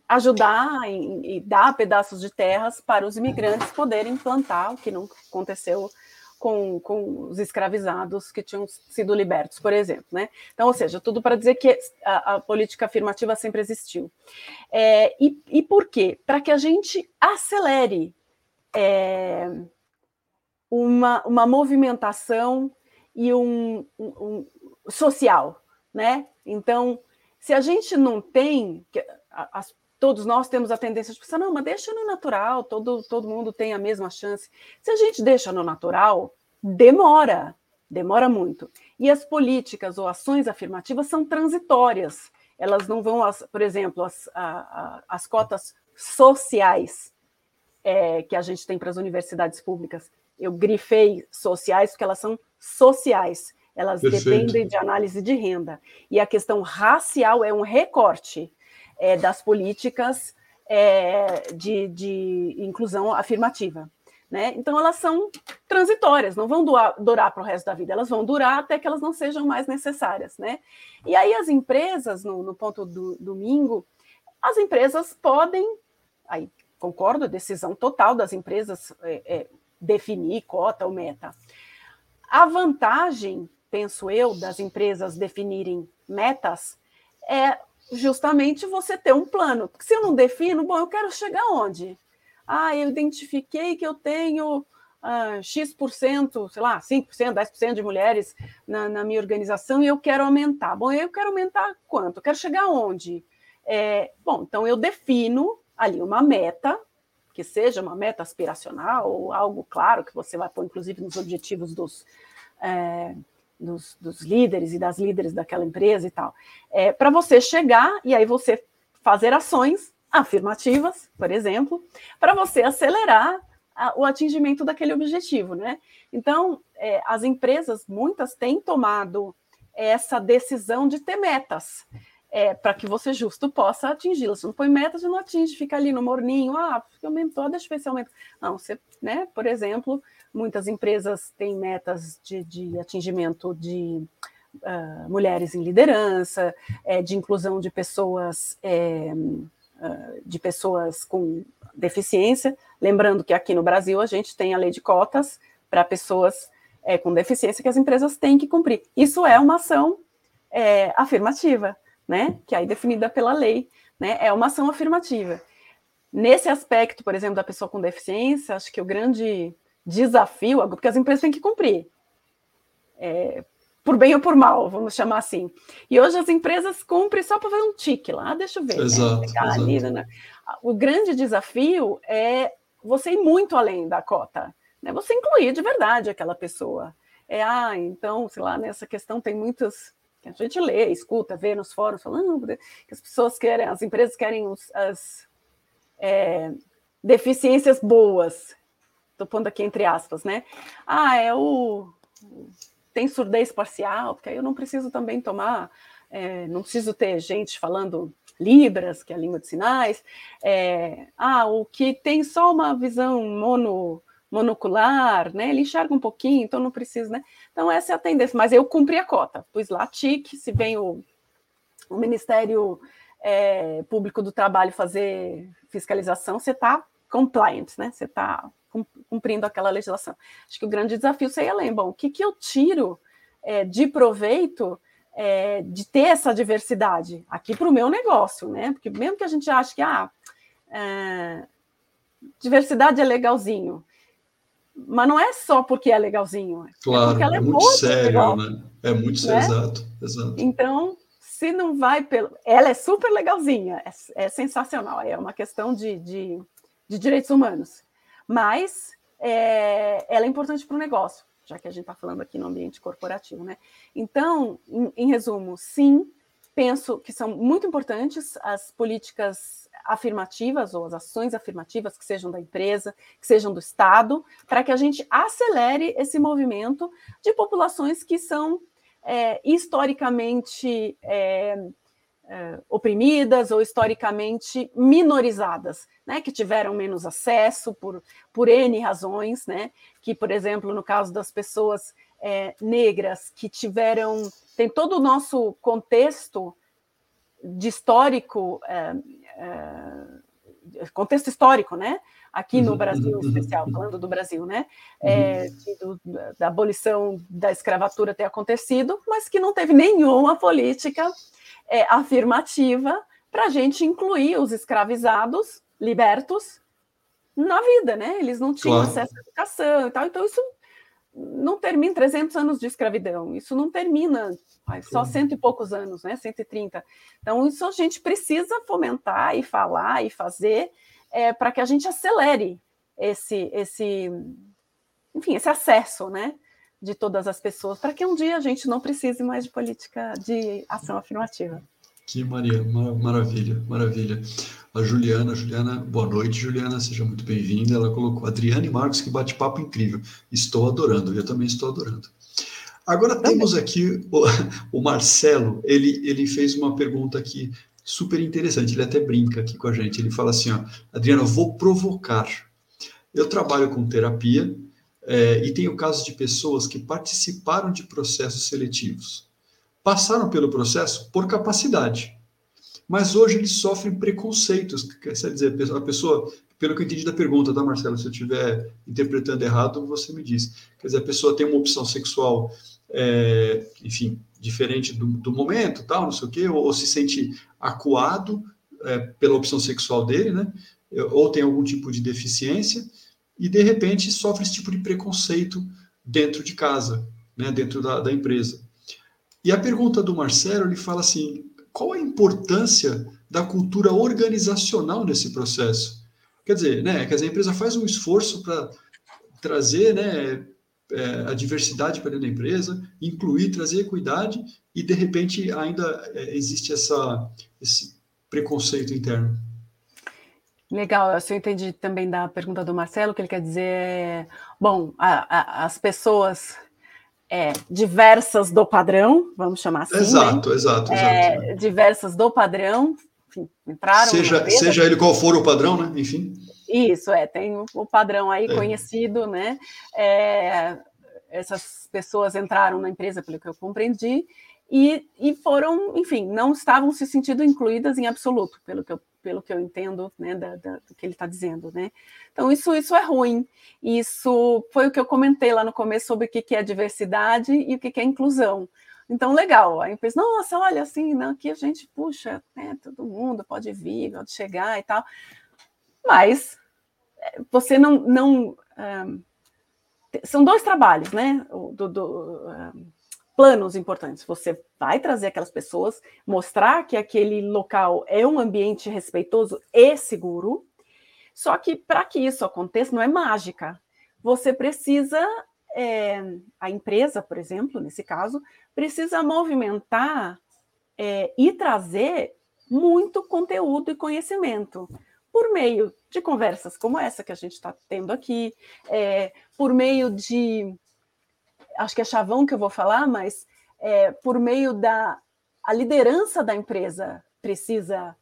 ajudar e, e, dar pedaços de terras para os imigrantes poderem plantar, o que não aconteceu com, com os escravizados que tinham sido libertos, por exemplo. Né? Então, ou seja, tudo para dizer que a, a, política afirmativa sempre existiu. É, e, e por quê? Para que a gente acelere é, uma, uma movimentação e um, um, um, social, né? Então, se a gente não tem, as, todos nós temos a tendência de pensar, não, mas deixa no natural, todo, todo mundo tem a mesma chance. Se a gente deixa no natural, demora, demora muito. E as políticas ou ações afirmativas são transitórias. Elas não vão, por exemplo, as, a, a, as cotas sociais é, que a gente tem para as universidades públicas. Eu grifei sociais porque elas são sociais. elas Perfeito. dependem de análise de renda. E a questão racial é um recorte é, das políticas é, de, de inclusão afirmativa. Né? Então, elas são transitórias, não vão durar, durar para o resto da vida, elas vão durar até que elas não sejam mais necessárias. Né? E aí, as empresas, no, no ponto do domingo, as empresas podem, aí concordo, decisão total das empresas é, é, definir cota ou meta. A vantagem, penso eu, das empresas definirem metas é justamente você ter um plano. Porque se eu não defino, bom, eu quero chegar onde? Ah, eu identifiquei que eu tenho uh, X%, sei lá, 5%, 10% de mulheres na, na, minha organização e eu quero aumentar. Bom, eu quero aumentar quanto? Eu quero chegar onde? É, bom, então eu defino ali uma meta, que seja uma meta aspiracional ou algo claro que você vai pôr, inclusive, nos objetivos dos. É, dos, dos, líderes e das líderes daquela empresa e tal, é, para você chegar e aí você fazer ações afirmativas, por exemplo, para você acelerar a, o atingimento daquele objetivo, né? Então, é, as empresas, muitas, têm tomado essa decisão de ter metas. É, para que você justo possa atingi-las. Não põe metas e não atinge, fica ali no morninho, ah, aumentou, deixa eu ver se aumenta. Não, você, né, por exemplo, muitas empresas têm metas de, de atingimento de uh, mulheres em liderança, é, de inclusão de pessoas é, uh, de pessoas com deficiência. Lembrando que aqui no Brasil a gente tem a lei de cotas para pessoas é, com deficiência que as empresas têm que cumprir. Isso é uma ação é, afirmativa, né? Que é aí definida pela lei, né? É uma ação afirmativa. Nesse aspecto, por exemplo, da pessoa com deficiência, acho que o grande desafio, porque as empresas têm que cumprir. É, por bem ou por mal, vamos chamar assim. E hoje as empresas cumprem só para fazer um tique lá, ah, deixa eu ver. Né? Exato, né? exato. Ali, né? O grande desafio é você ir muito além da cota, né? Você incluir de verdade aquela pessoa. É, ah, então, sei lá, nessa questão tem muitos que a gente lê, escuta, vê nos fóruns falando que as pessoas querem, as empresas querem os, as é, deficiências boas. Estou pondo aqui entre aspas, né? Ah, é o tem surdez parcial, porque aí eu não preciso também tomar, é, não preciso ter gente falando Libras, que é a língua de sinais. É, ah, o que tem só uma visão mono, monocular, né? Ele enxerga um pouquinho, então não precisa, né? Então, essa é a tendência, mas eu cumpri a cota, pus lá TIC, se vem o, o Ministério é, Público do Trabalho fazer fiscalização, você está compliant, né? Você está cumprindo aquela legislação. Acho que o grande desafio seria lembrar, bom, o que, que eu tiro é, de proveito é, de ter essa diversidade aqui para o meu negócio, né? Porque mesmo que a gente ache que ah, é, diversidade é legalzinho, mas não é só porque é legalzinho, é claro, é, é, é muito sério, né? É muito sério, né? exato, exato. Então, se não vai pelo. Ela é super legalzinha, é, é sensacional, é uma questão de, de, de direitos humanos mas é, ela é importante para o negócio, já que a gente está falando aqui no ambiente corporativo, né? Então, em, em resumo, sim, penso que são muito importantes as políticas afirmativas ou as ações afirmativas que sejam da empresa, que sejam do Estado, para que a gente acelere esse movimento de populações que são é, historicamente é, é, oprimidas ou historicamente minorizadas, né, que tiveram menos acesso por, por N razões, né, que, por exemplo, no caso das pessoas é, negras que tiveram, tem todo o nosso contexto de histórico, é, contexto histórico, né, aqui no uhum, Brasil, em uhum, especial, uhum. falando do Brasil, né, do, da abolição da escravatura ter acontecido, mas que não teve nenhuma política é, afirmativa para a gente incluir os escravizados libertos na vida, né? Eles não tinham claro. acesso à educação e tal, então isso não termina 300 anos de escravidão, isso não termina só cento e poucos anos, né? 130. Então, isso a gente precisa fomentar e falar e fazer é, para que a gente acelere esse, esse, enfim, esse acesso, né? De todas as pessoas, para que um dia a gente não precise mais de política de ação afirmativa. Que Maria, maravilha, maravilha. A Juliana, Juliana, boa noite, Juliana, seja muito bem-vinda. Ela colocou Adriane Marcos, que bate-papo incrível. Estou adorando, eu também estou adorando. Agora temos aqui o, o, Marcelo, ele, ele fez uma pergunta aqui super interessante, ele até brinca aqui com a gente, ele fala assim, ó, Adriana, vou provocar. Eu trabalho com terapia é, e tenho casos de pessoas que participaram de processos seletivos. Passaram pelo processo por capacidade, mas hoje eles sofrem preconceitos, quer dizer, a pessoa pelo que eu entendi da pergunta, tá, Marcelo? Se eu estiver interpretando errado, você me diz. Quer dizer, a pessoa tem uma opção sexual, é, enfim, diferente do, do, momento, tal, não sei o quê, ou, ou se sente acuado é, pela opção sexual dele, né? Ou tem algum tipo de deficiência, e de repente sofre esse tipo de preconceito dentro de casa, né? Dentro da, da empresa. E a pergunta do Marcelo, ele fala assim: qual a importância da cultura organizacional nesse processo? Quer dizer, né, quer dizer, a empresa faz um esforço para trazer né, é, a diversidade para dentro da empresa, incluir, trazer equidade, e de repente ainda é, existe essa, esse preconceito interno. Legal, eu entendi também da pergunta do Marcelo, que ele quer dizer, é, bom, a, a, as pessoas é, diversas do padrão, vamos chamar assim. Exato, né? exato, exato. É, diversas do padrão, enfim, entraram. Seja, seja ele qual for o padrão, né? Enfim. Isso, é, tem o padrão aí é. conhecido, né? É, essas pessoas entraram na empresa, pelo que eu compreendi, e, e foram, enfim, não estavam se sentindo incluídas em absoluto, pelo que eu, pelo que eu entendo né, da, da, do que ele está dizendo, né? Então, isso, isso é ruim. Isso foi o que eu comentei lá no começo sobre o que, que é diversidade e o que, que é inclusão. Então, legal. A empresa, nossa, olha, assim, né, aqui a gente, puxa, né, todo mundo pode vir, pode chegar e tal. Mas eh, você não. não um, ah, são dois trabalhos, né? Do, do um, ah, planos importantes. Você vai trazer aquelas pessoas, mostrar que aquele local é um ambiente respeitoso e seguro. Só que para que isso aconteça, não é mágica. Você precisa, é, a empresa, por exemplo, nesse caso, precisa movimentar é, e trazer muito conteúdo e conhecimento por meio de conversas como essa que a gente está tendo aqui, é, por meio de. Acho que é chavão que eu vou falar, mas é, por meio da. A liderança da empresa precisa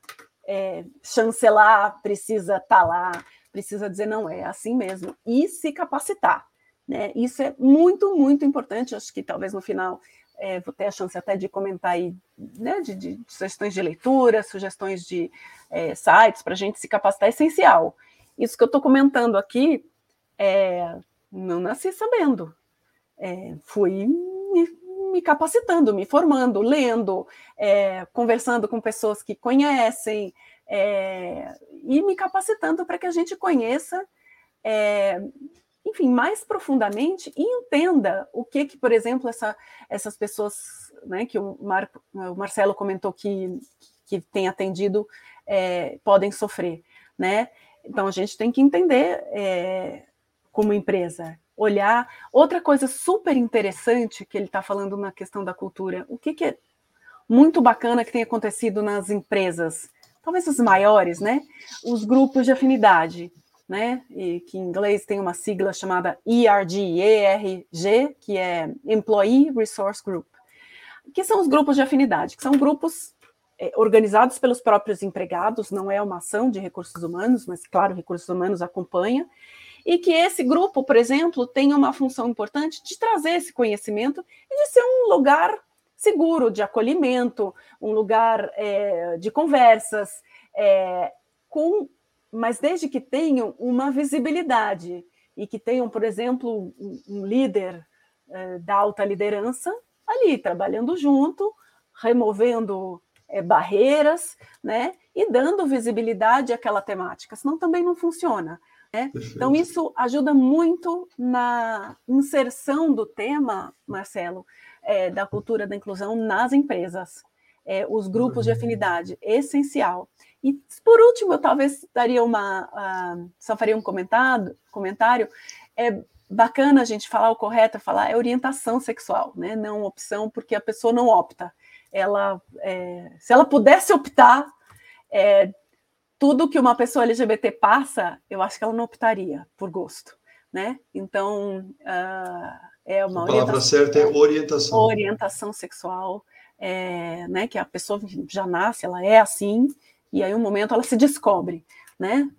é, chancelar, precisa estar tá lá, precisa dizer, não, é assim mesmo, e se capacitar. Né? Isso é muito, muito importante. Acho que talvez no final é, vou ter a chance até de comentar aí, né, de, de sugestões de leitura, sugestões de é, sites para a gente se capacitar é essencial. Isso que eu estou comentando aqui, é, não nasci sabendo. É, fui me, capacitando, me formando, lendo, é, conversando com pessoas que conhecem é, e me capacitando para que a gente conheça enfim, mais profundamente e entenda o que, que por exemplo, essa, essas pessoas, né, que o, Mar, o Marcelo comentou que, que tem atendido, é, podem sofrer, né? Então a gente tem que entender é, como empresa, olhar. Outra coisa super interessante que ele está falando na questão da cultura, o que, que é muito bacana que tem acontecido nas empresas, talvez os maiores, né? Os grupos de afinidade né? E que em inglês tem uma sigla chamada ERG, ERG, que é Employee Resource Group, que são os grupos de afinidade, que são grupos é, organizados pelos próprios empregados, não é uma ação de recursos humanos, mas claro, recursos humanos acompanha, e que esse grupo, por exemplo, tem uma função importante de trazer esse conhecimento e de ser um lugar seguro de acolhimento, um lugar é, de conversas, é, com mas desde que tenham uma visibilidade e que tenham, por exemplo, um, líder eh, da alta liderança ali trabalhando junto, removendo eh, barreiras, né, e dando visibilidade àquela temática, senão também não funciona. Né? Então isso ajuda muito na inserção do tema, Marcelo, eh, da cultura da inclusão nas empresas. os grupos de uhum. afinidade, essencial. E por último, eu talvez daria uma, uh, só faria um comentário, comentário. É bacana a gente falar o correto, falar é orientação sexual, né? Não opção, porque a pessoa não opta. Ela, é, se ela pudesse optar, é, tudo que uma pessoa LGBT passa, eu acho que ela não optaria por gosto, né? Então, uh, É uma a palavra certa é orientação. Orientação sexual, é, né? Que a pessoa já nasce, ela é assim, e aí um momento ela se descobre, né?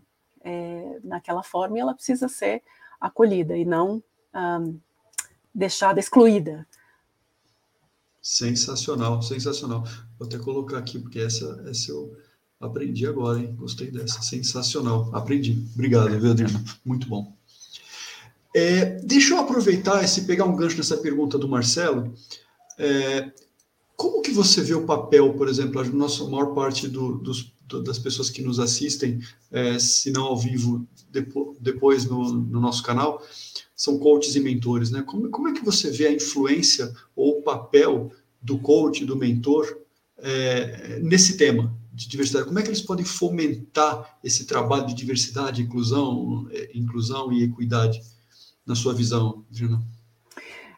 É, naquela forma e ela precisa ser acolhida e não um, deixada excluída. Sensacional, sensacional. Vou até colocar aqui, porque essa, essa eu aprendi agora, hein? Gostei dessa. Sensacional. Aprendi. Obrigado, viu, Adriana? Muito bom. É, deixa eu aproveitar e pegar um gancho nessa pergunta do Marcelo. É, como que você vê o papel, por exemplo, a nossa maior parte do, dos, do, das pessoas que nos assistem, é, se não ao vivo, depo, depois no, no, nosso canal, são coaches e mentores, né? Como, como é que você vê a influência ou o papel do coach, do mentor, é, nesse tema de diversidade? Como é que eles podem fomentar esse trabalho de diversidade, inclusão, é, inclusão e equidade, na sua visão, Adriana?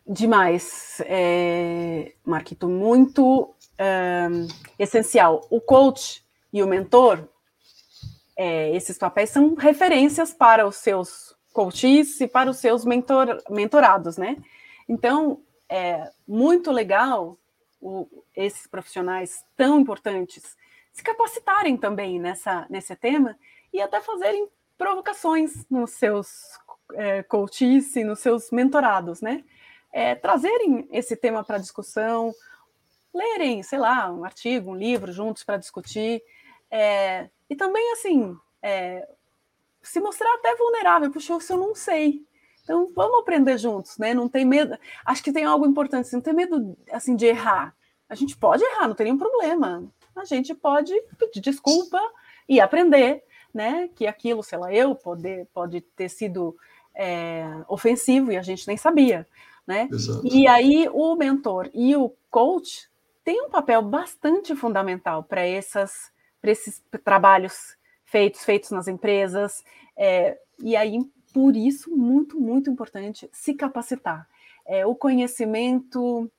Demais, é, Marquito, muito é, essencial. O coach e o mentor, é, esses papéis são referências para os seus coaches e para os seus mentor, mentorados, né? Então, é muito legal o, esses profissionais tão importantes se capacitarem também nessa, nesse tema e até fazerem provocações nos seus é, coaches e nos seus mentorados, né? É, trazerem esse tema para discussão, lerem, sei lá, um artigo, um livro juntos para discutir, é, e também, assim, é, se mostrar até vulnerável, puxa, isso eu não sei. Então, vamos aprender juntos, né? Não tem medo. Acho que tem algo importante, assim, não tem medo, assim, de errar. A gente pode errar, não tem nenhum problema. A gente pode pedir desculpa e aprender, né? Que aquilo, sei lá, eu poder, pode ter sido é, ofensivo e a gente nem sabia, né? Exato. E aí o mentor e o coach têm um papel bastante fundamental para essas para esses trabalhos feitos, feitos nas empresas. É, e aí, por isso, muito, muito importante se capacitar. É, o conhecimento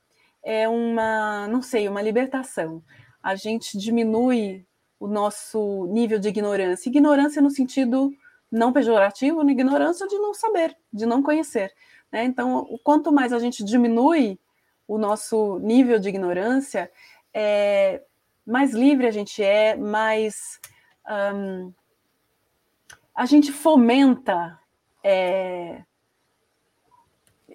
é uma, não sei, uma libertação. A gente diminui o nosso nível de ignorância. Ignorância no sentido não pejorativo, na ignorância de não saber, de não conhecer. Né? Então, quanto mais a gente diminui o nosso nível de ignorância, é, mais livre a gente é, mais um, a gente fomenta é,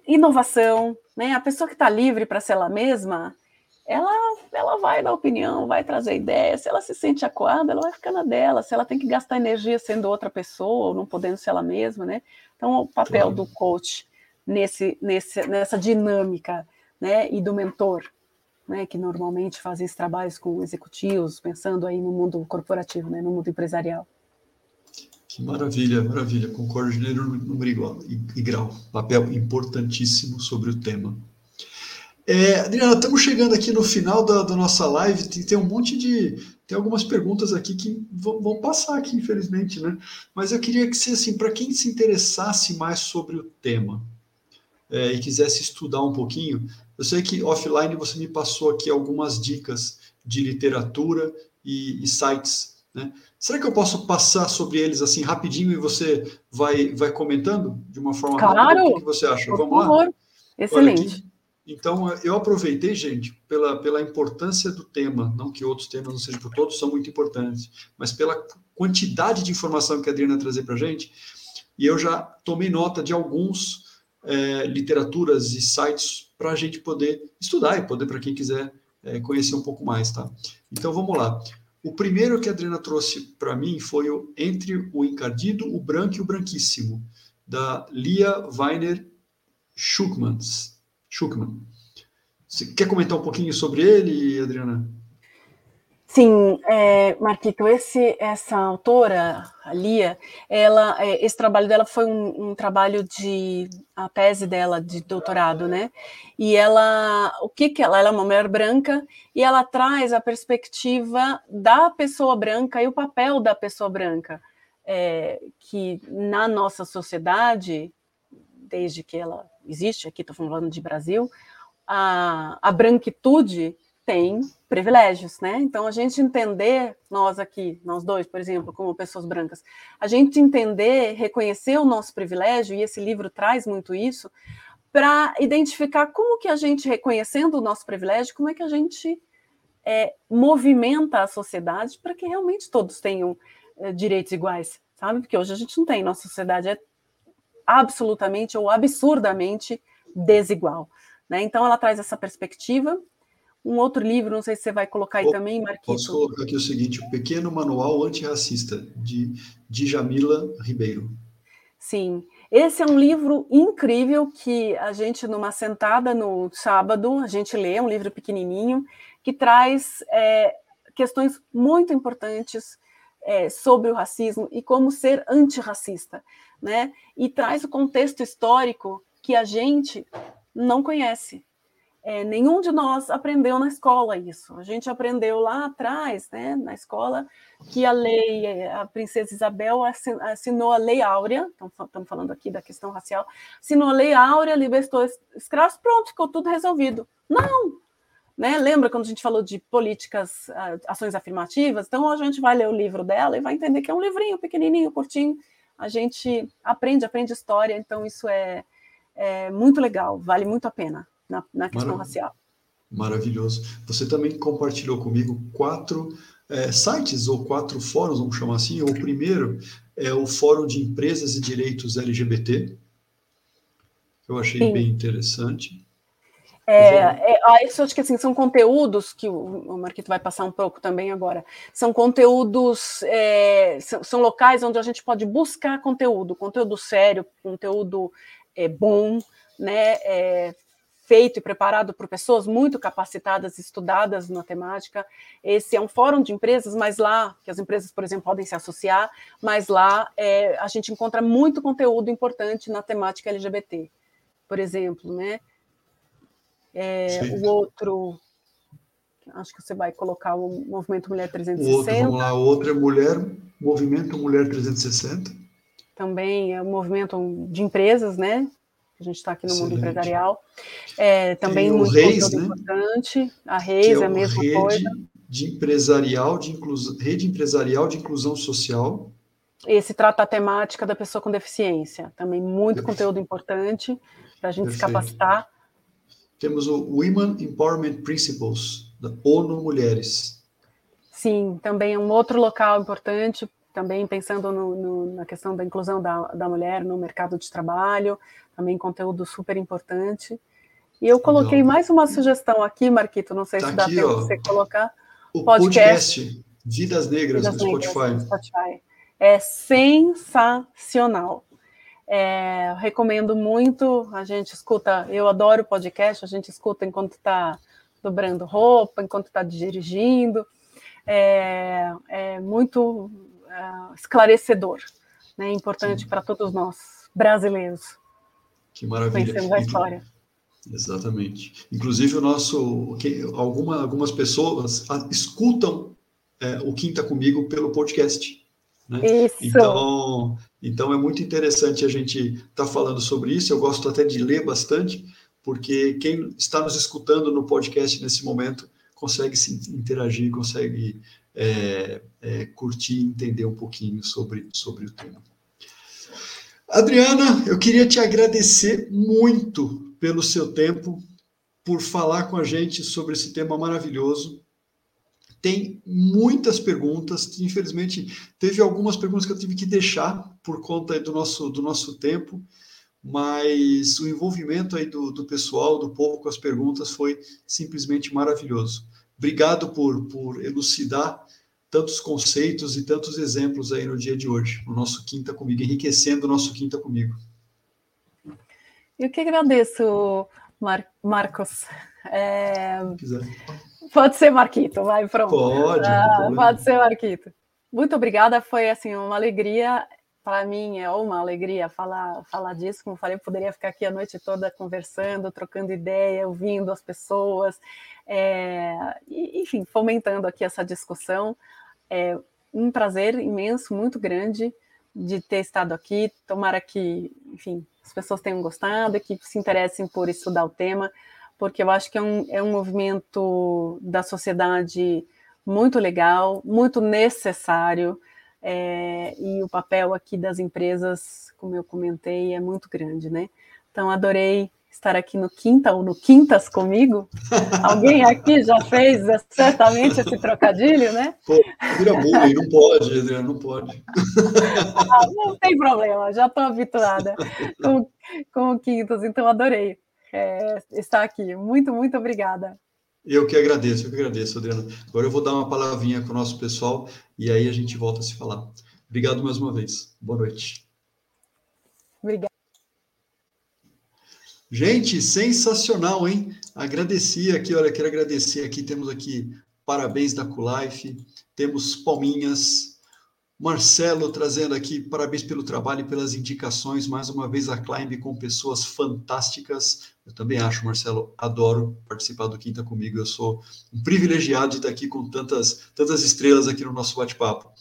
inovação, né? A pessoa que está livre para ser ela mesma, ela, ela vai dar opinião, vai trazer ideia. Se ela se sente acuada, ela vai ficar na dela. Se ela tem que gastar energia sendo outra pessoa, ou não podendo ser ela mesma, né? Então, o papel do coach nesse, nesse, nessa dinâmica, né? E do mentor, né, que normalmente fazem esses trabalhos com executivos, pensando aí no mundo corporativo, né, no mundo empresarial. Que maravilha, maravilha. Concordo gênero, número e, e grau. Papel importantíssimo sobre o tema. É, Adriana, estamos chegando aqui no final da, da nossa live. Tem, tem, um monte de. Tem algumas perguntas aqui que vão, vão, passar aqui, infelizmente, né? Mas eu queria que, assim, para quem se interessasse mais sobre o tema é, e quisesse estudar um pouquinho, eu sei que offline você me passou aqui algumas dicas de literatura e, e sites, né? Será que eu posso passar sobre eles assim rapidinho e você vai, vai comentando de uma forma claro. rápida? O que você acha? Por Vamos favor. lá? Excelente. Então, eu aproveitei, gente, pela, pela importância do tema, não que outros temas não sejam, todos são muito importantes, mas pela quantidade de informação que a Adriana trazer para a gente, e eu já tomei nota de alguns é, literaturas e sites para a gente poder estudar e poder, para quem quiser, é, conhecer um pouco mais, tá? Então, vamos lá. O primeiro que a Adriana trouxe para mim foi o Entre o Encardido, o Branco e o Branquíssimo, da Lia Weiner Schuckmann. Schuckmann. Você quer comentar um pouquinho sobre ele, Adriana? Sim, é, Marquito, esse, essa autora, a Lia, ela, é, esse trabalho dela foi um, um, trabalho de, a tese dela de doutorado, né? E ela, o que que ela, ela é uma mulher branca e ela traz a perspectiva da pessoa branca e o papel da pessoa branca, é, que na nossa sociedade, desde que ela existe, aqui estou falando de Brasil, a, a branquitude tem privilégios, né? Então a gente entender, nós aqui, nós dois, por exemplo, como pessoas brancas, a gente entender, reconhecer o nosso privilégio, e esse livro traz muito isso, para identificar como que a gente, reconhecendo o nosso privilégio, como é que a gente é, movimenta a sociedade para que realmente todos tenham é, direitos iguais, sabe? Porque hoje a gente não tem, nossa sociedade é absolutamente ou absurdamente desigual. Né? Então, ela traz essa perspectiva. Um outro livro, não sei se você vai colocar aí também, Marquito. Posso colocar aqui o seguinte: O Pequeno Manual Antirracista, de, de Jamila Ribeiro. Sim, esse é um livro incrível que a gente, numa sentada no sábado, a gente lê, é um livro pequenininho, que traz é, questões muito importantes é, sobre o racismo e como ser antirracista, né? E traz o contexto histórico que a gente não conhece. É, nenhum de nós aprendeu na escola isso. A gente aprendeu lá atrás, né, na escola, que a lei, a princesa Isabel assinou a Lei Áurea, estamos falando aqui da questão racial, assinou a Lei Áurea, libertou escravos, pronto, ficou tudo resolvido. Não! Né? Lembra quando a gente falou de políticas, ações afirmativas? Então a gente vai ler o livro dela e vai entender que é um livrinho pequenininho, curtinho. A gente aprende, aprende história, então isso é, é muito legal, vale muito a pena na, na questão racial. Maravilhoso. Você também compartilhou comigo quatro é, sites ou quatro fóruns, vamos chamar assim. O primeiro é o Fórum de Empresas e Direitos LGBT, eu achei Sim. bem interessante. É, é, isso acho que assim, são conteúdos que o, o Marquito vai passar um pouco também agora. São conteúdos, é, são, são, locais onde a gente pode buscar conteúdo, conteúdo sério, conteúdo é, bom, né? É, feito e preparado por pessoas muito capacitadas, estudadas na temática. Esse é um fórum de empresas, mas lá, que as empresas, por exemplo, podem se associar, mas lá é, a gente encontra muito conteúdo importante na temática LGBT, por exemplo, né? É, o outro, acho que você vai colocar o Movimento Mulher 360. O outro, vamos lá, o outro é Mulher, Movimento Mulher 360. Também é o movimento de empresas, né? a gente está aqui no Excelente. mundo empresarial. É, também muito Reis, né? importante. A Reis é, é a mesma rede coisa. De empresarial, de inclusão, rede empresarial de inclusão social. Esse trata a temática da pessoa com deficiência. Também muito Perfeito. conteúdo importante para a gente Perfeito. se capacitar. Temos o Women Empowerment Principles, da ONU Mulheres. Sim, também é um outro local importante, também pensando no, no, na questão da inclusão da, da mulher no mercado de trabalho, também conteúdo super importante. E eu coloquei Legal. mais uma sugestão aqui, Marquito, não sei tá se dá de você colocar. O podcast, podcast Vidas Negras Vidas no Negras, Spotify. Spotify. É sensacional. É, recomendo muito. A gente escuta, eu adoro podcast, a gente escuta enquanto está dobrando roupa, enquanto está dirigindo. É, é muito é, esclarecedor, né? importante para todos nós, brasileiros. Que maravilha. Conhecemos a história. Exatamente. Inclusive, o nosso, alguma, algumas pessoas escutam é, o Quinta Comigo pelo podcast. Né? Isso. Então, então, é muito interessante a gente estar tá falando sobre isso. Eu gosto até de ler bastante, porque quem está nos escutando no podcast nesse momento consegue se interagir, consegue é, é, curtir e entender um pouquinho sobre, sobre o tema. Adriana, eu queria te agradecer muito pelo seu tempo, por falar com a gente sobre esse tema maravilhoso. Tem muitas perguntas, infelizmente teve algumas perguntas que eu tive que deixar por conta do nosso, do nosso tempo, mas o envolvimento aí do, do pessoal, do povo com as perguntas foi simplesmente maravilhoso. Obrigado por, por elucidar tantos conceitos e tantos exemplos aí no dia de hoje, no nosso Quinta Comigo, enriquecendo o nosso Quinta Comigo. Eu que agradeço, Mar Marcos. É... Pode ser Marquito, vai, pronto. Pode. Ah, pode ser Marquito. Muito obrigada, foi assim uma alegria para mim é uma alegria falar falar disso. Como falei, eu poderia ficar aqui a noite toda conversando, trocando ideia, ouvindo as pessoas, é, enfim, fomentando aqui essa discussão. É um prazer imenso, muito grande de ter estado aqui. Tomara que, enfim, as pessoas tenham gostado, que se interessem por estudar o tema, porque eu acho que é um, é um movimento da sociedade muito legal, muito necessário, é, e o papel aqui das empresas, como eu comentei, é muito grande, né? Então, adorei estar aqui no Quinta ou no Quintas comigo. (laughs) Alguém aqui já fez certamente esse trocadilho, né? Pô, vira bullying, não pode, Adriano, não pode. Ah, não tem problema, já estou habituada com, com o Quintas, então adorei é, estar aqui. Muito, muito obrigada. Eu que agradeço, eu que agradeço, Adriano. Agora eu vou dar uma palavrinha com o nosso pessoal e aí a gente volta a se falar. Obrigado mais uma vez. Boa noite. Obrigada. Gente, sensacional, hein? Agradeci aqui, olha, quero agradecer aqui, temos aqui parabéns da Culife, temos palminhas, Marcelo trazendo aqui parabéns pelo trabalho e pelas indicações, mais uma vez a Climb com pessoas fantásticas. Eu também acho, Marcelo, adoro participar do Quinta comigo, eu sou um privilegiado de estar aqui com tantas, tantas estrelas aqui no nosso bate-papo.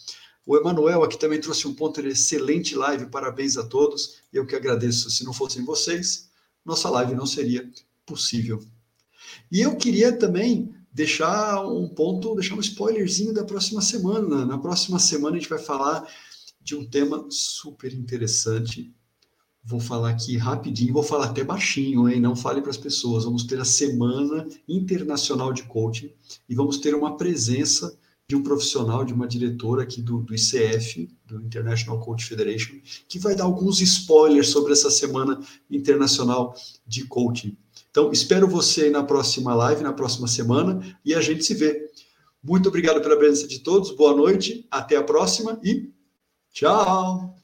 O Emanuel aqui também trouxe um ponto excelente live, parabéns a todos. Eu que agradeço. Se não fossem vocês, nossa live não seria possível. E eu queria também deixar um ponto, deixar um spoilerzinho da próxima semana. Na próxima semana a gente vai falar de um tema super interessante. Vou falar aqui rapidinho, vou falar até baixinho, hein? Não fale para as pessoas. Vamos ter a Semana Internacional de Coaching e vamos ter uma presença de um profissional, de uma diretora aqui do, do ICF, do International Coach Federation, que vai dar alguns spoilers sobre essa semana internacional de coaching. Então, espero você na próxima live, na próxima semana, e a gente se vê. Muito obrigado pela presença de todos, boa noite, até a próxima e tchau!